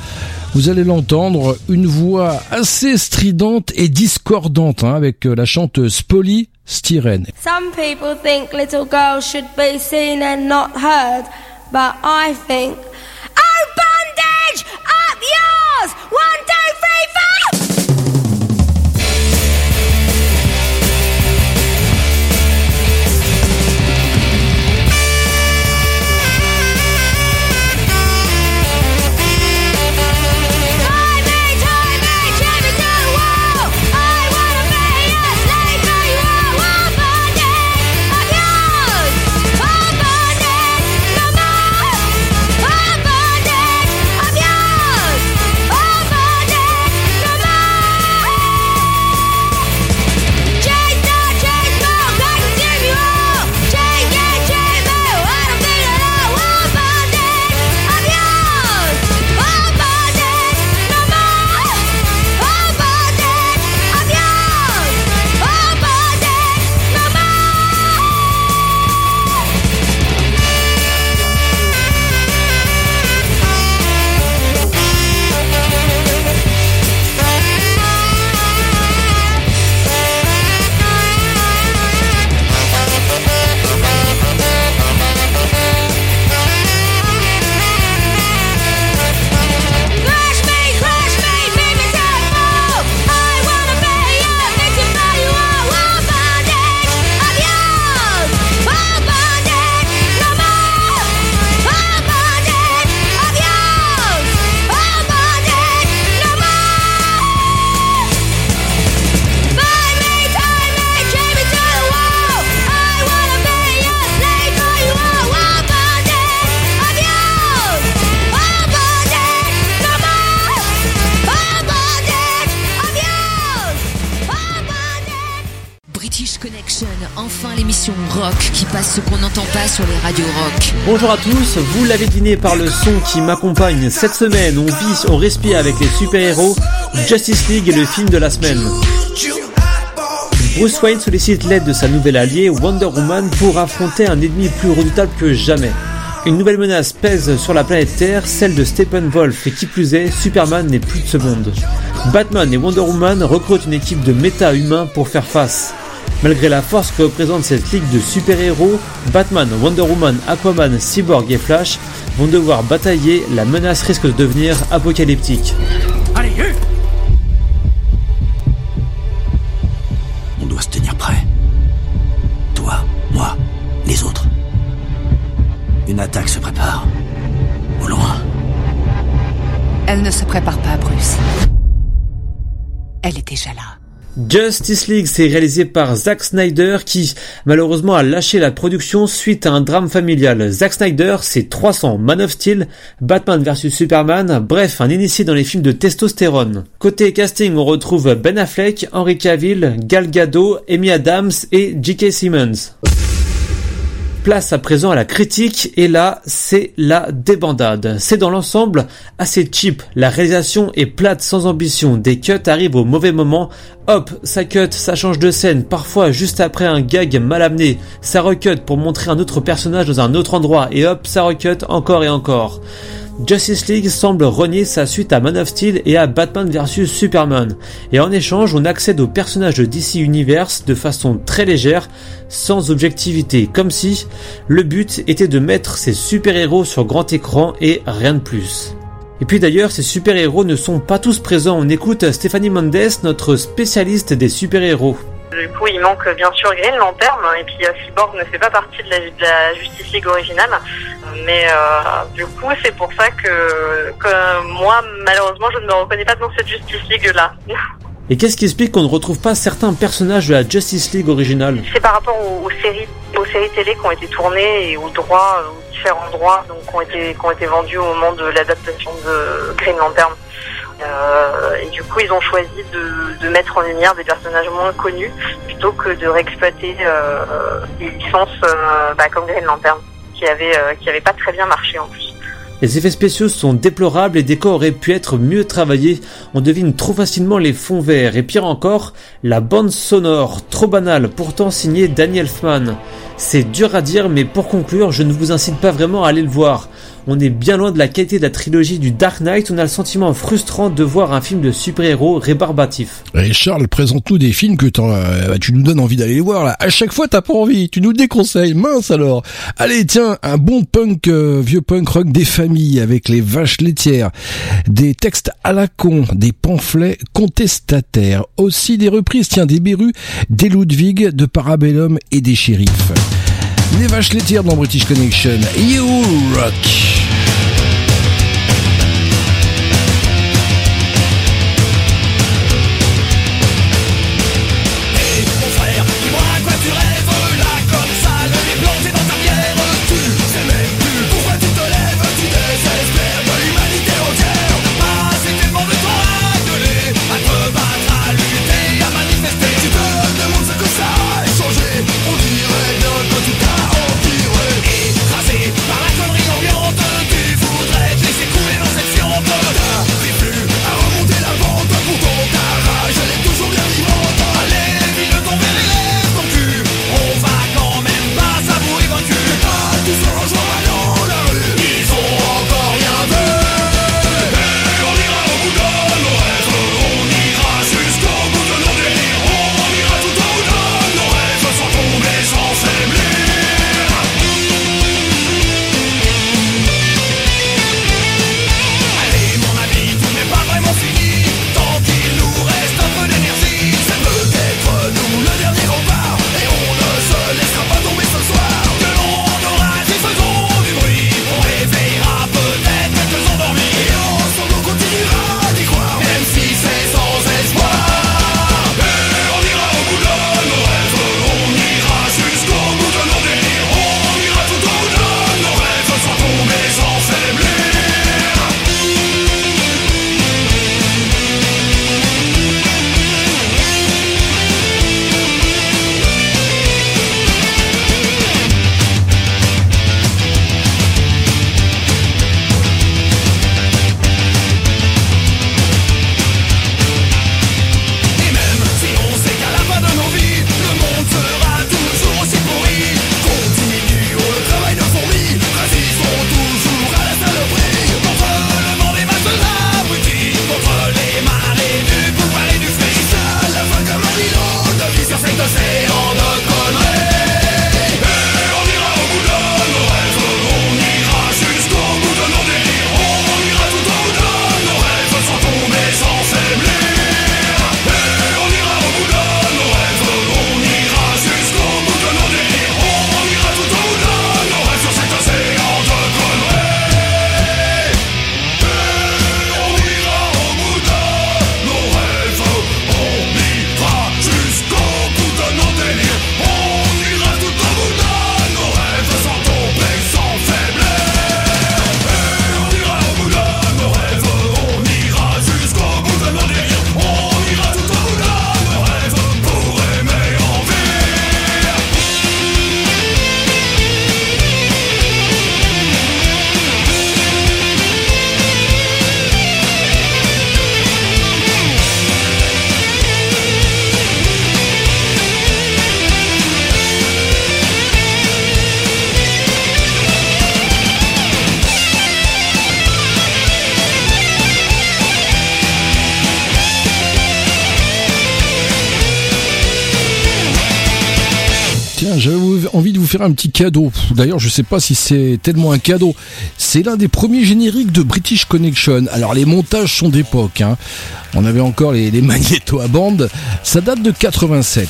vous allez l'entendre, une voix assez stridente et discordante hein, avec euh, la chanteuse Polly Styren. Some people think little girls should be seen and not heard, but I think. Oh, bondage! Up yours! One, Enfin l'émission rock qui passe ce qu'on n'entend pas sur les radios rock. Bonjour à tous, vous l'avez deviné par le son qui m'accompagne cette semaine, on vit, on respire avec les super-héros, Justice League est le film de la semaine. Bruce Wayne sollicite l'aide de sa nouvelle alliée Wonder Woman pour affronter un ennemi plus redoutable que jamais. Une nouvelle menace pèse sur la planète Terre, celle de Steppenwolf, et qui plus est, Superman n'est plus de ce monde. Batman et Wonder Woman recrutent une équipe de méta-humains pour faire face. Malgré la force que représente cette ligue de super-héros, Batman, Wonder Woman, Aquaman, Cyborg et Flash vont devoir batailler, la menace risque de devenir apocalyptique. Allez, eux On doit se tenir prêt. Toi, moi, les autres. Une attaque se prépare. Au loin. Elle ne se prépare pas, Bruce. Elle est déjà là. Justice League, c'est réalisé par Zack Snyder qui malheureusement a lâché la production suite à un drame familial. Zack Snyder, c'est 300, Man of Steel, Batman vs Superman, bref, un initié dans les films de testostérone. Côté casting, on retrouve Ben Affleck, Henry Cavill, Gal Gadot, Amy Adams et J.K. Simmons. Place à présent à la critique et là c'est la débandade. C'est dans l'ensemble assez cheap. La réalisation est plate sans ambition. Des cuts arrivent au mauvais moment. Hop, ça cut, ça change de scène. Parfois juste après un gag mal amené. Ça recut pour montrer un autre personnage dans un autre endroit. Et hop, ça recut encore et encore. Justice League semble renier sa suite à Man of Steel et à Batman vs Superman. Et en échange, on accède aux personnages de DC Universe de façon très légère, sans objectivité, comme si le but était de mettre ces super-héros sur grand écran et rien de plus. Et puis d'ailleurs, ces super-héros ne sont pas tous présents. On écoute Stéphanie Mendes, notre spécialiste des super-héros. Du coup, il manque bien sûr Green Lantern, et puis euh, Cyborg ne fait pas partie de la, de la Justice League originale. Mais euh, du coup, c'est pour ça que, que moi, malheureusement, je ne me reconnais pas dans cette Justice League-là. Et qu'est-ce qui explique qu'on ne retrouve pas certains personnages de la Justice League originale? C'est par rapport aux, aux séries, aux séries télé qui ont été tournées et aux droits, aux différents droits, donc qui ont été, qui ont été vendus au moment de l'adaptation de Green Lantern. Euh, et du coup, ils ont choisi de, mettre en lumière des personnages moins connus plutôt que de réexploiter euh, des licences euh, bah, comme Green Lantern, qui avait euh, qui avait pas très bien marché en plus. Les effets spéciaux sont déplorables, les décors auraient pu être mieux travaillés, on devine trop facilement les fonds verts, et pire encore, la bande sonore, trop banale, pourtant signée Danny Elfman. C'est dur à dire, mais pour conclure, je ne vous incite pas vraiment à aller le voir. On est bien loin de la qualité de la trilogie du Dark Knight, on a le sentiment frustrant de voir un film de super-héros rébarbatif. Et Charles, présente-nous des films que euh, tu nous donnes envie d'aller voir là. À chaque fois, t'as pas envie, tu nous déconseilles, mince alors. Allez, tiens, un bon punk, euh, vieux punk rock des familles avec les vaches laitières, des textes à la con, des pamphlets contestataires, aussi des reprises, tiens, des Berus, des Ludwig, de Parabellum et des shérifs. Les vaches laitières dans British Connection. You rock. Faire un petit cadeau. D'ailleurs, je sais pas si c'est tellement un cadeau. C'est l'un des premiers génériques de British Connection. Alors, les montages sont d'époque. hein. On avait encore les, [LAUGHS] magnétos à bande. Ça date de 87.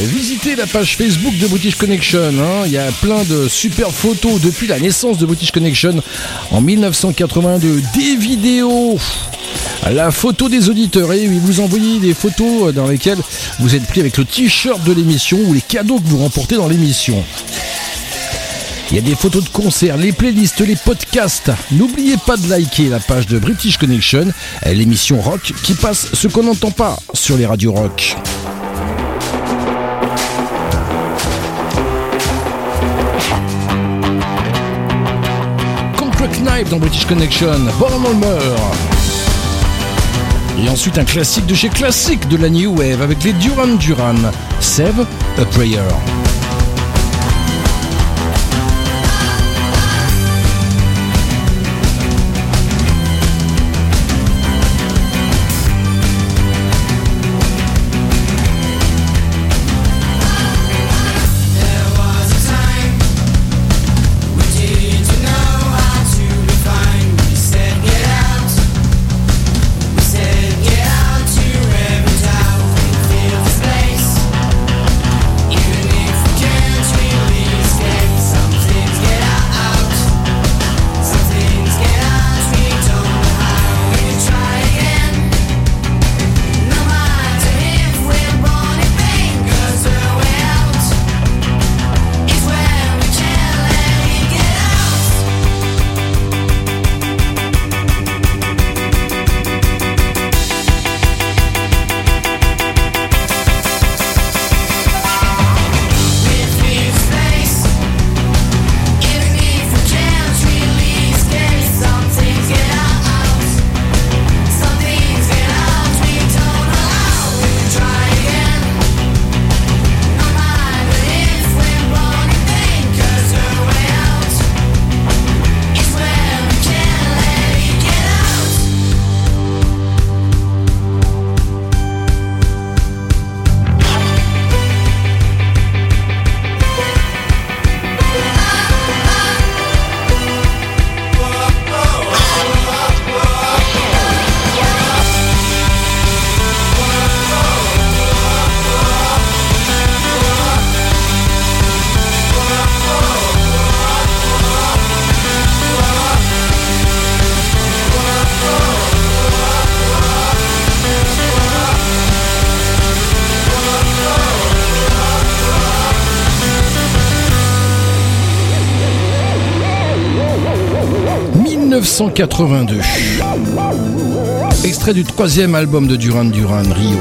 Visitez la page Facebook de British Connection. hein. Il y a plein de super photos depuis la naissance de British Connection en 1982. Des vidéos. La photo des auditeurs. Et oui, vous envoyez des photos dans lesquelles vous êtes pris avec le t-shirt de l'émission ou les cadeaux que vous remportez dans l'émission. Il y a des photos de concerts, les playlists, les podcasts. N'oubliez pas de liker la page de British Connection, l'émission rock qui passe ce qu'on n'entend pas sur les radios rock. Concrete Knife dans British Connection, Born on Mur. Et ensuite un classique de chez classique de la New Wave avec les Duran Duran, Save a Prayer. « 1982. Extrait du troisième album de Duran Duran, Rio.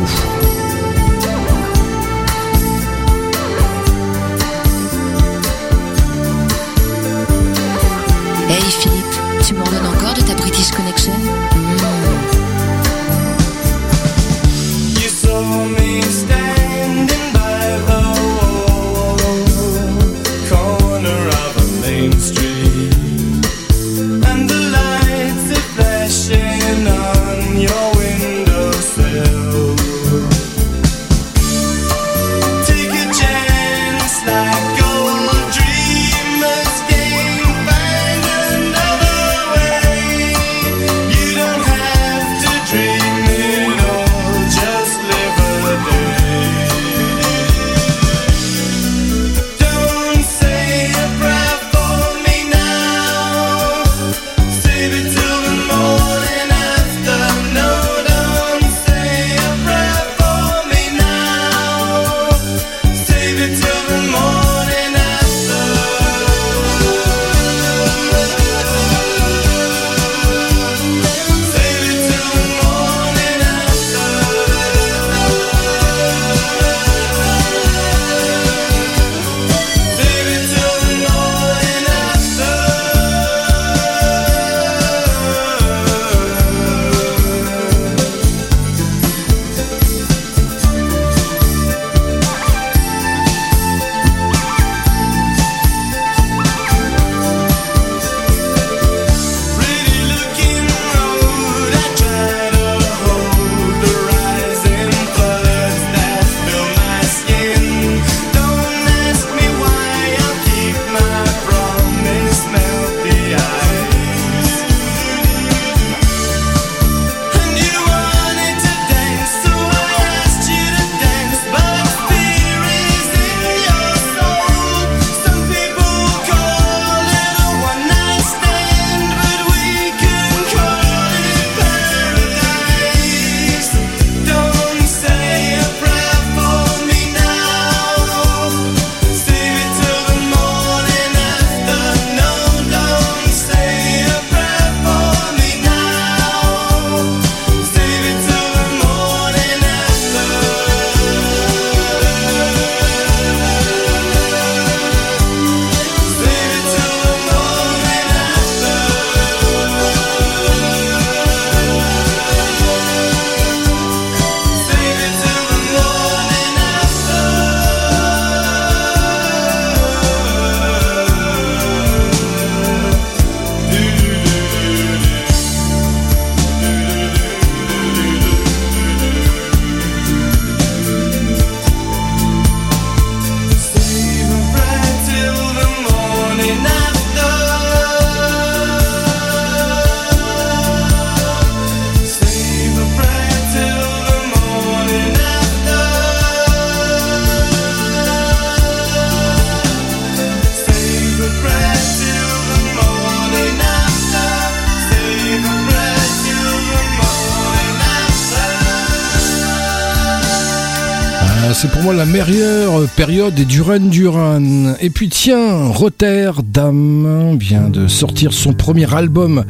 Euh, période des Duran Duran. Et puis tiens, Rotterdam vient de sortir son premier album.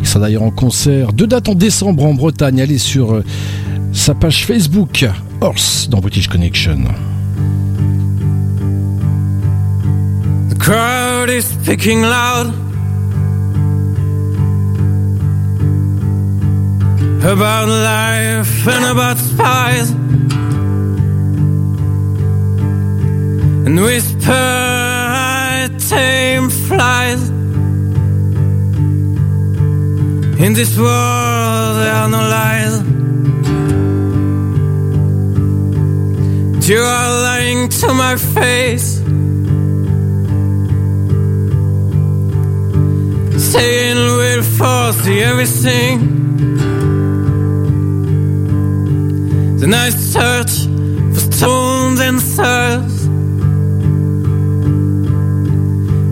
Il sera d'ailleurs en concert de date en décembre en Bretagne. Allez sur euh, sa page Facebook, Horse dans British Connection. and whisper tame flies. In this world there are no lies. You are lying to my face, saying we'll foresee everything. Then I search for stones and swords.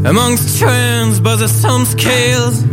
amongst trends but there's some scales.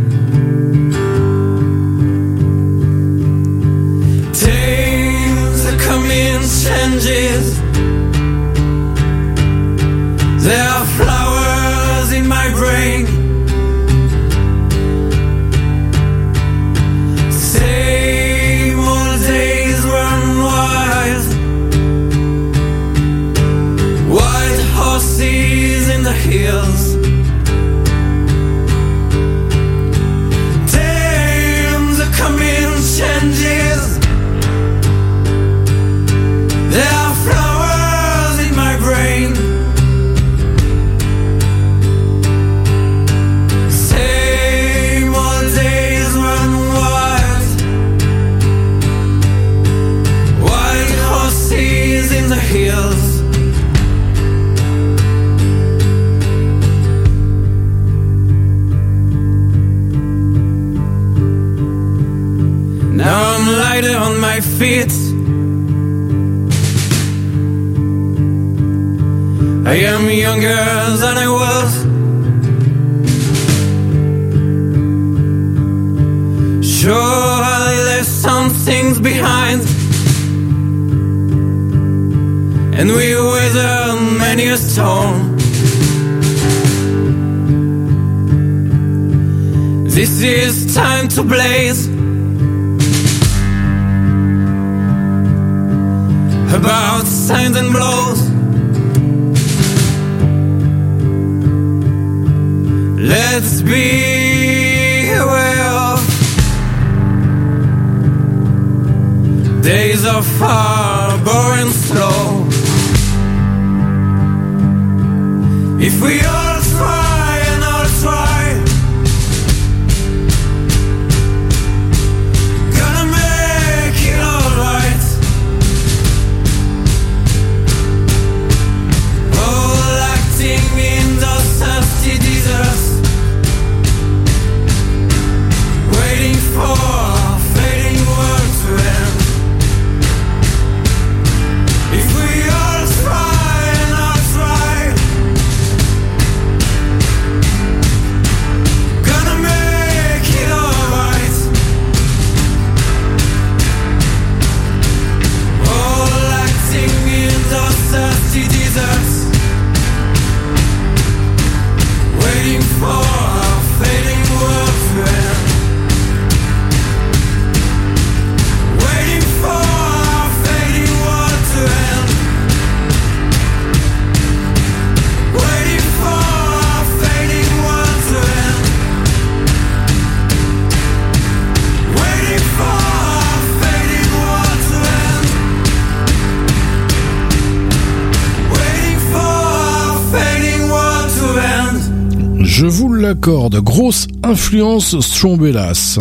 cordes. Grosse influence Strombelas.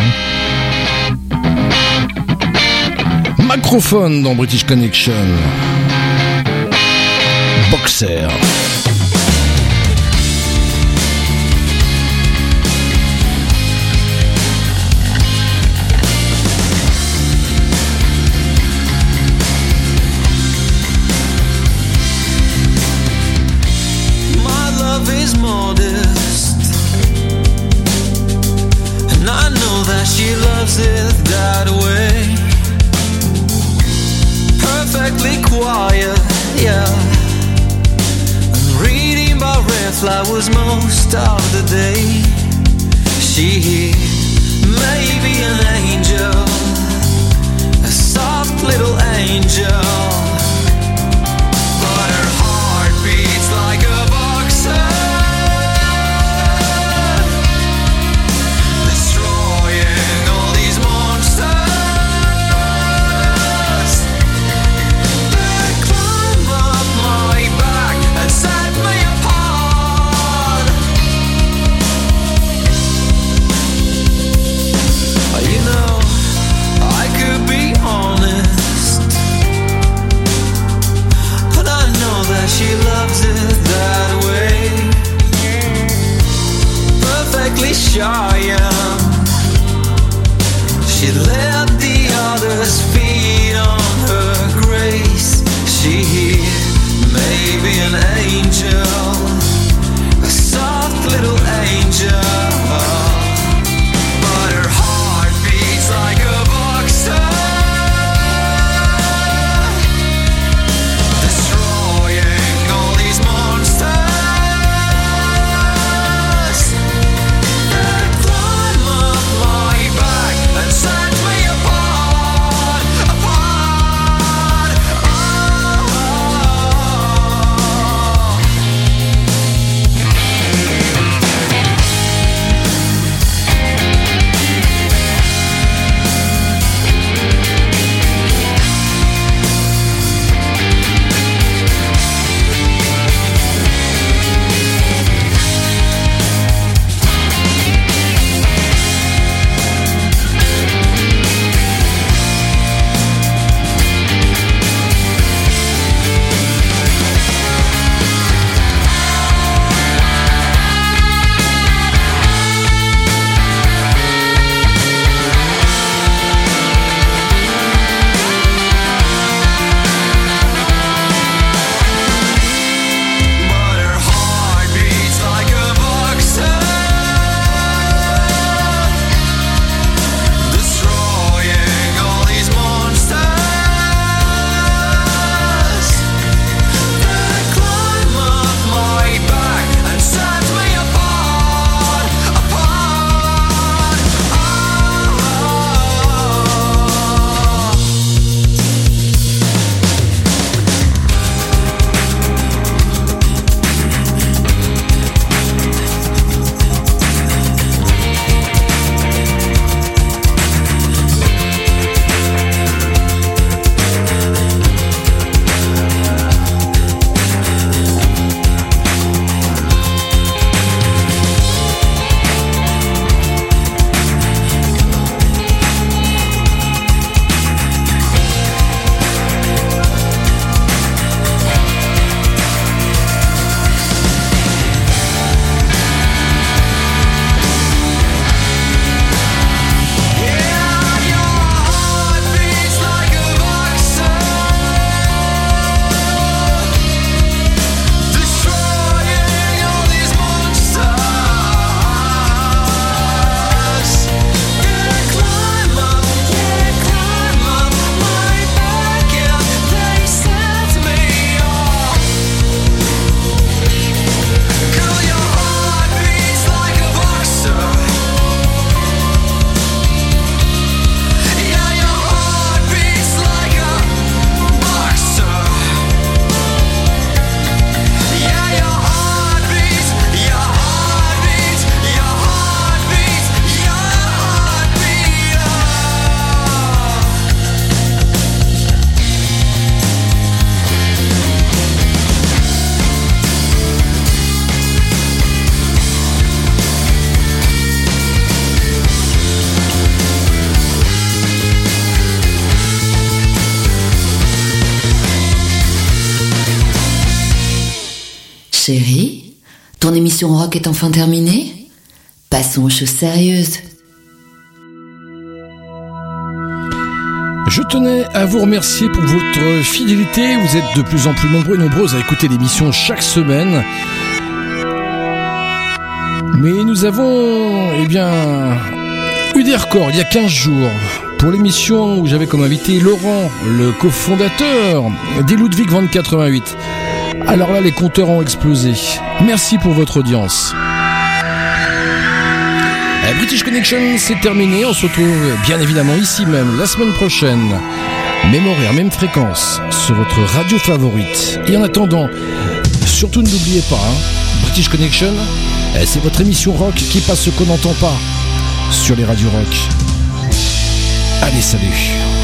Macrophone dans British Connection. Boxer. Joseph that way? Perfectly quiet, yeah. And reading by red flowers most of the day. She may be an angel, a soft little angel. she left enfin terminée Passons aux choses sérieuses. Je tenais à vous remercier pour votre fidélité. Vous êtes de plus en plus nombreux et nombreuses à écouter l'émission chaque semaine. Mais nous avons, eh bien, eu des records il y a 15 jours. pour l'émission où j'avais comme invité Laurent, le cofondateur des Ludwig 2088. Alors là, les compteurs ont explosé. Merci pour votre audience. Euh, British Connection, c'est terminé. On se retrouve bien évidemment ici même la semaine prochaine. Même horaire, même fréquence sur votre radio favorite. Et en attendant, surtout n'oubliez pas, hein, British Connection, euh, c'est votre émission rock qui passe ce qu'on n'entend pas sur les radios rock. Allez, salut.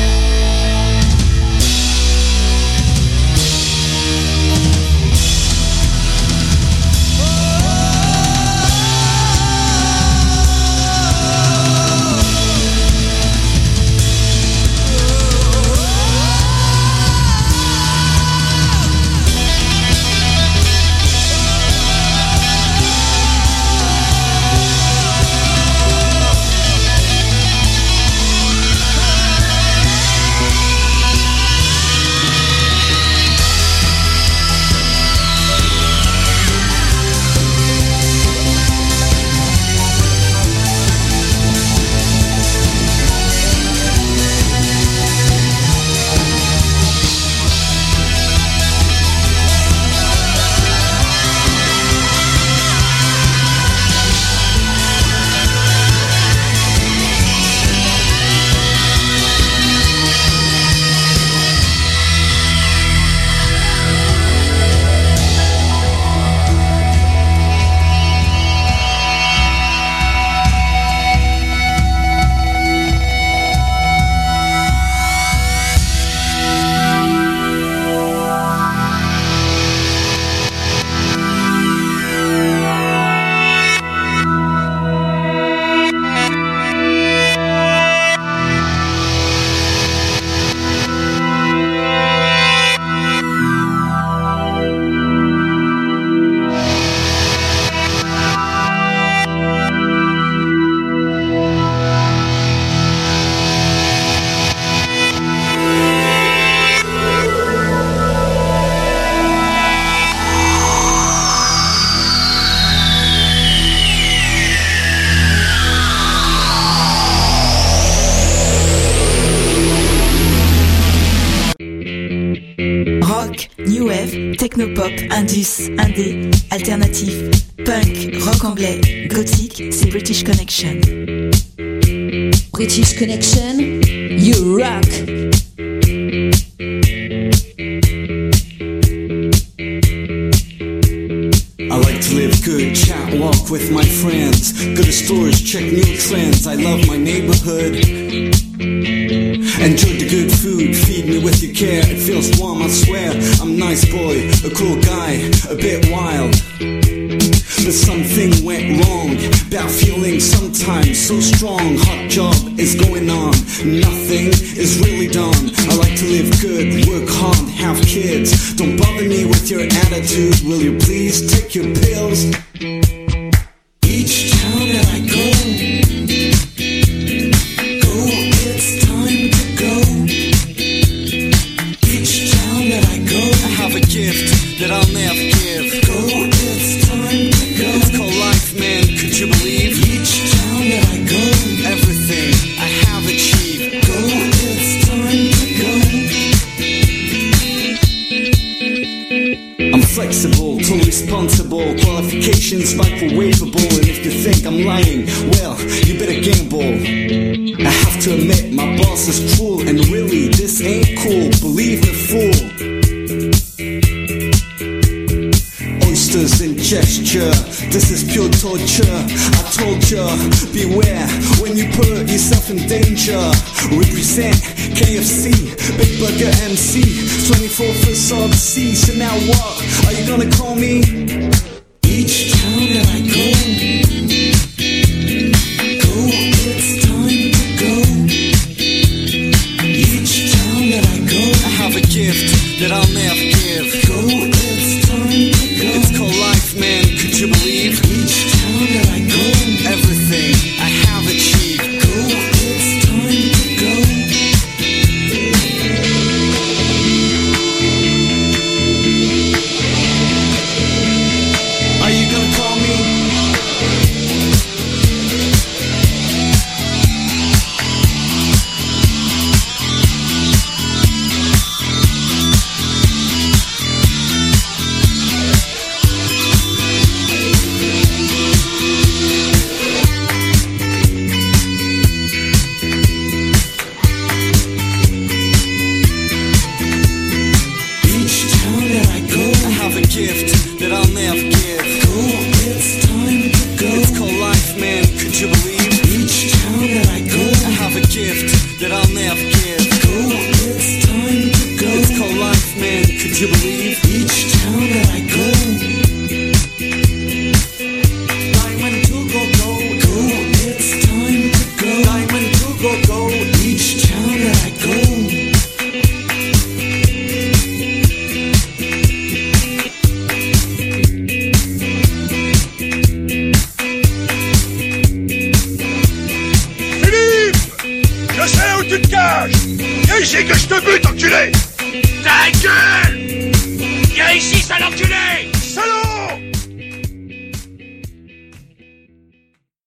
Rock, new wave, technopop, indus, indé, alternatif, punk, rock anglais, gothique, c'est British Connection. British Connection, you rock. I like to live good, chat, walk with my friends. Go to stores, check new trends. I love my neighborhood. Food, feed me with your care. It feels warm, I swear. I'm nice boy, a cool guy, a bit wild. But something went wrong. Bad feeling sometimes so strong. Hot job is going on. Nothing is really done. I like to live good, work hard, have kids. Don't bother me with your attitude. Will you please take your pills? Are you gonna call me?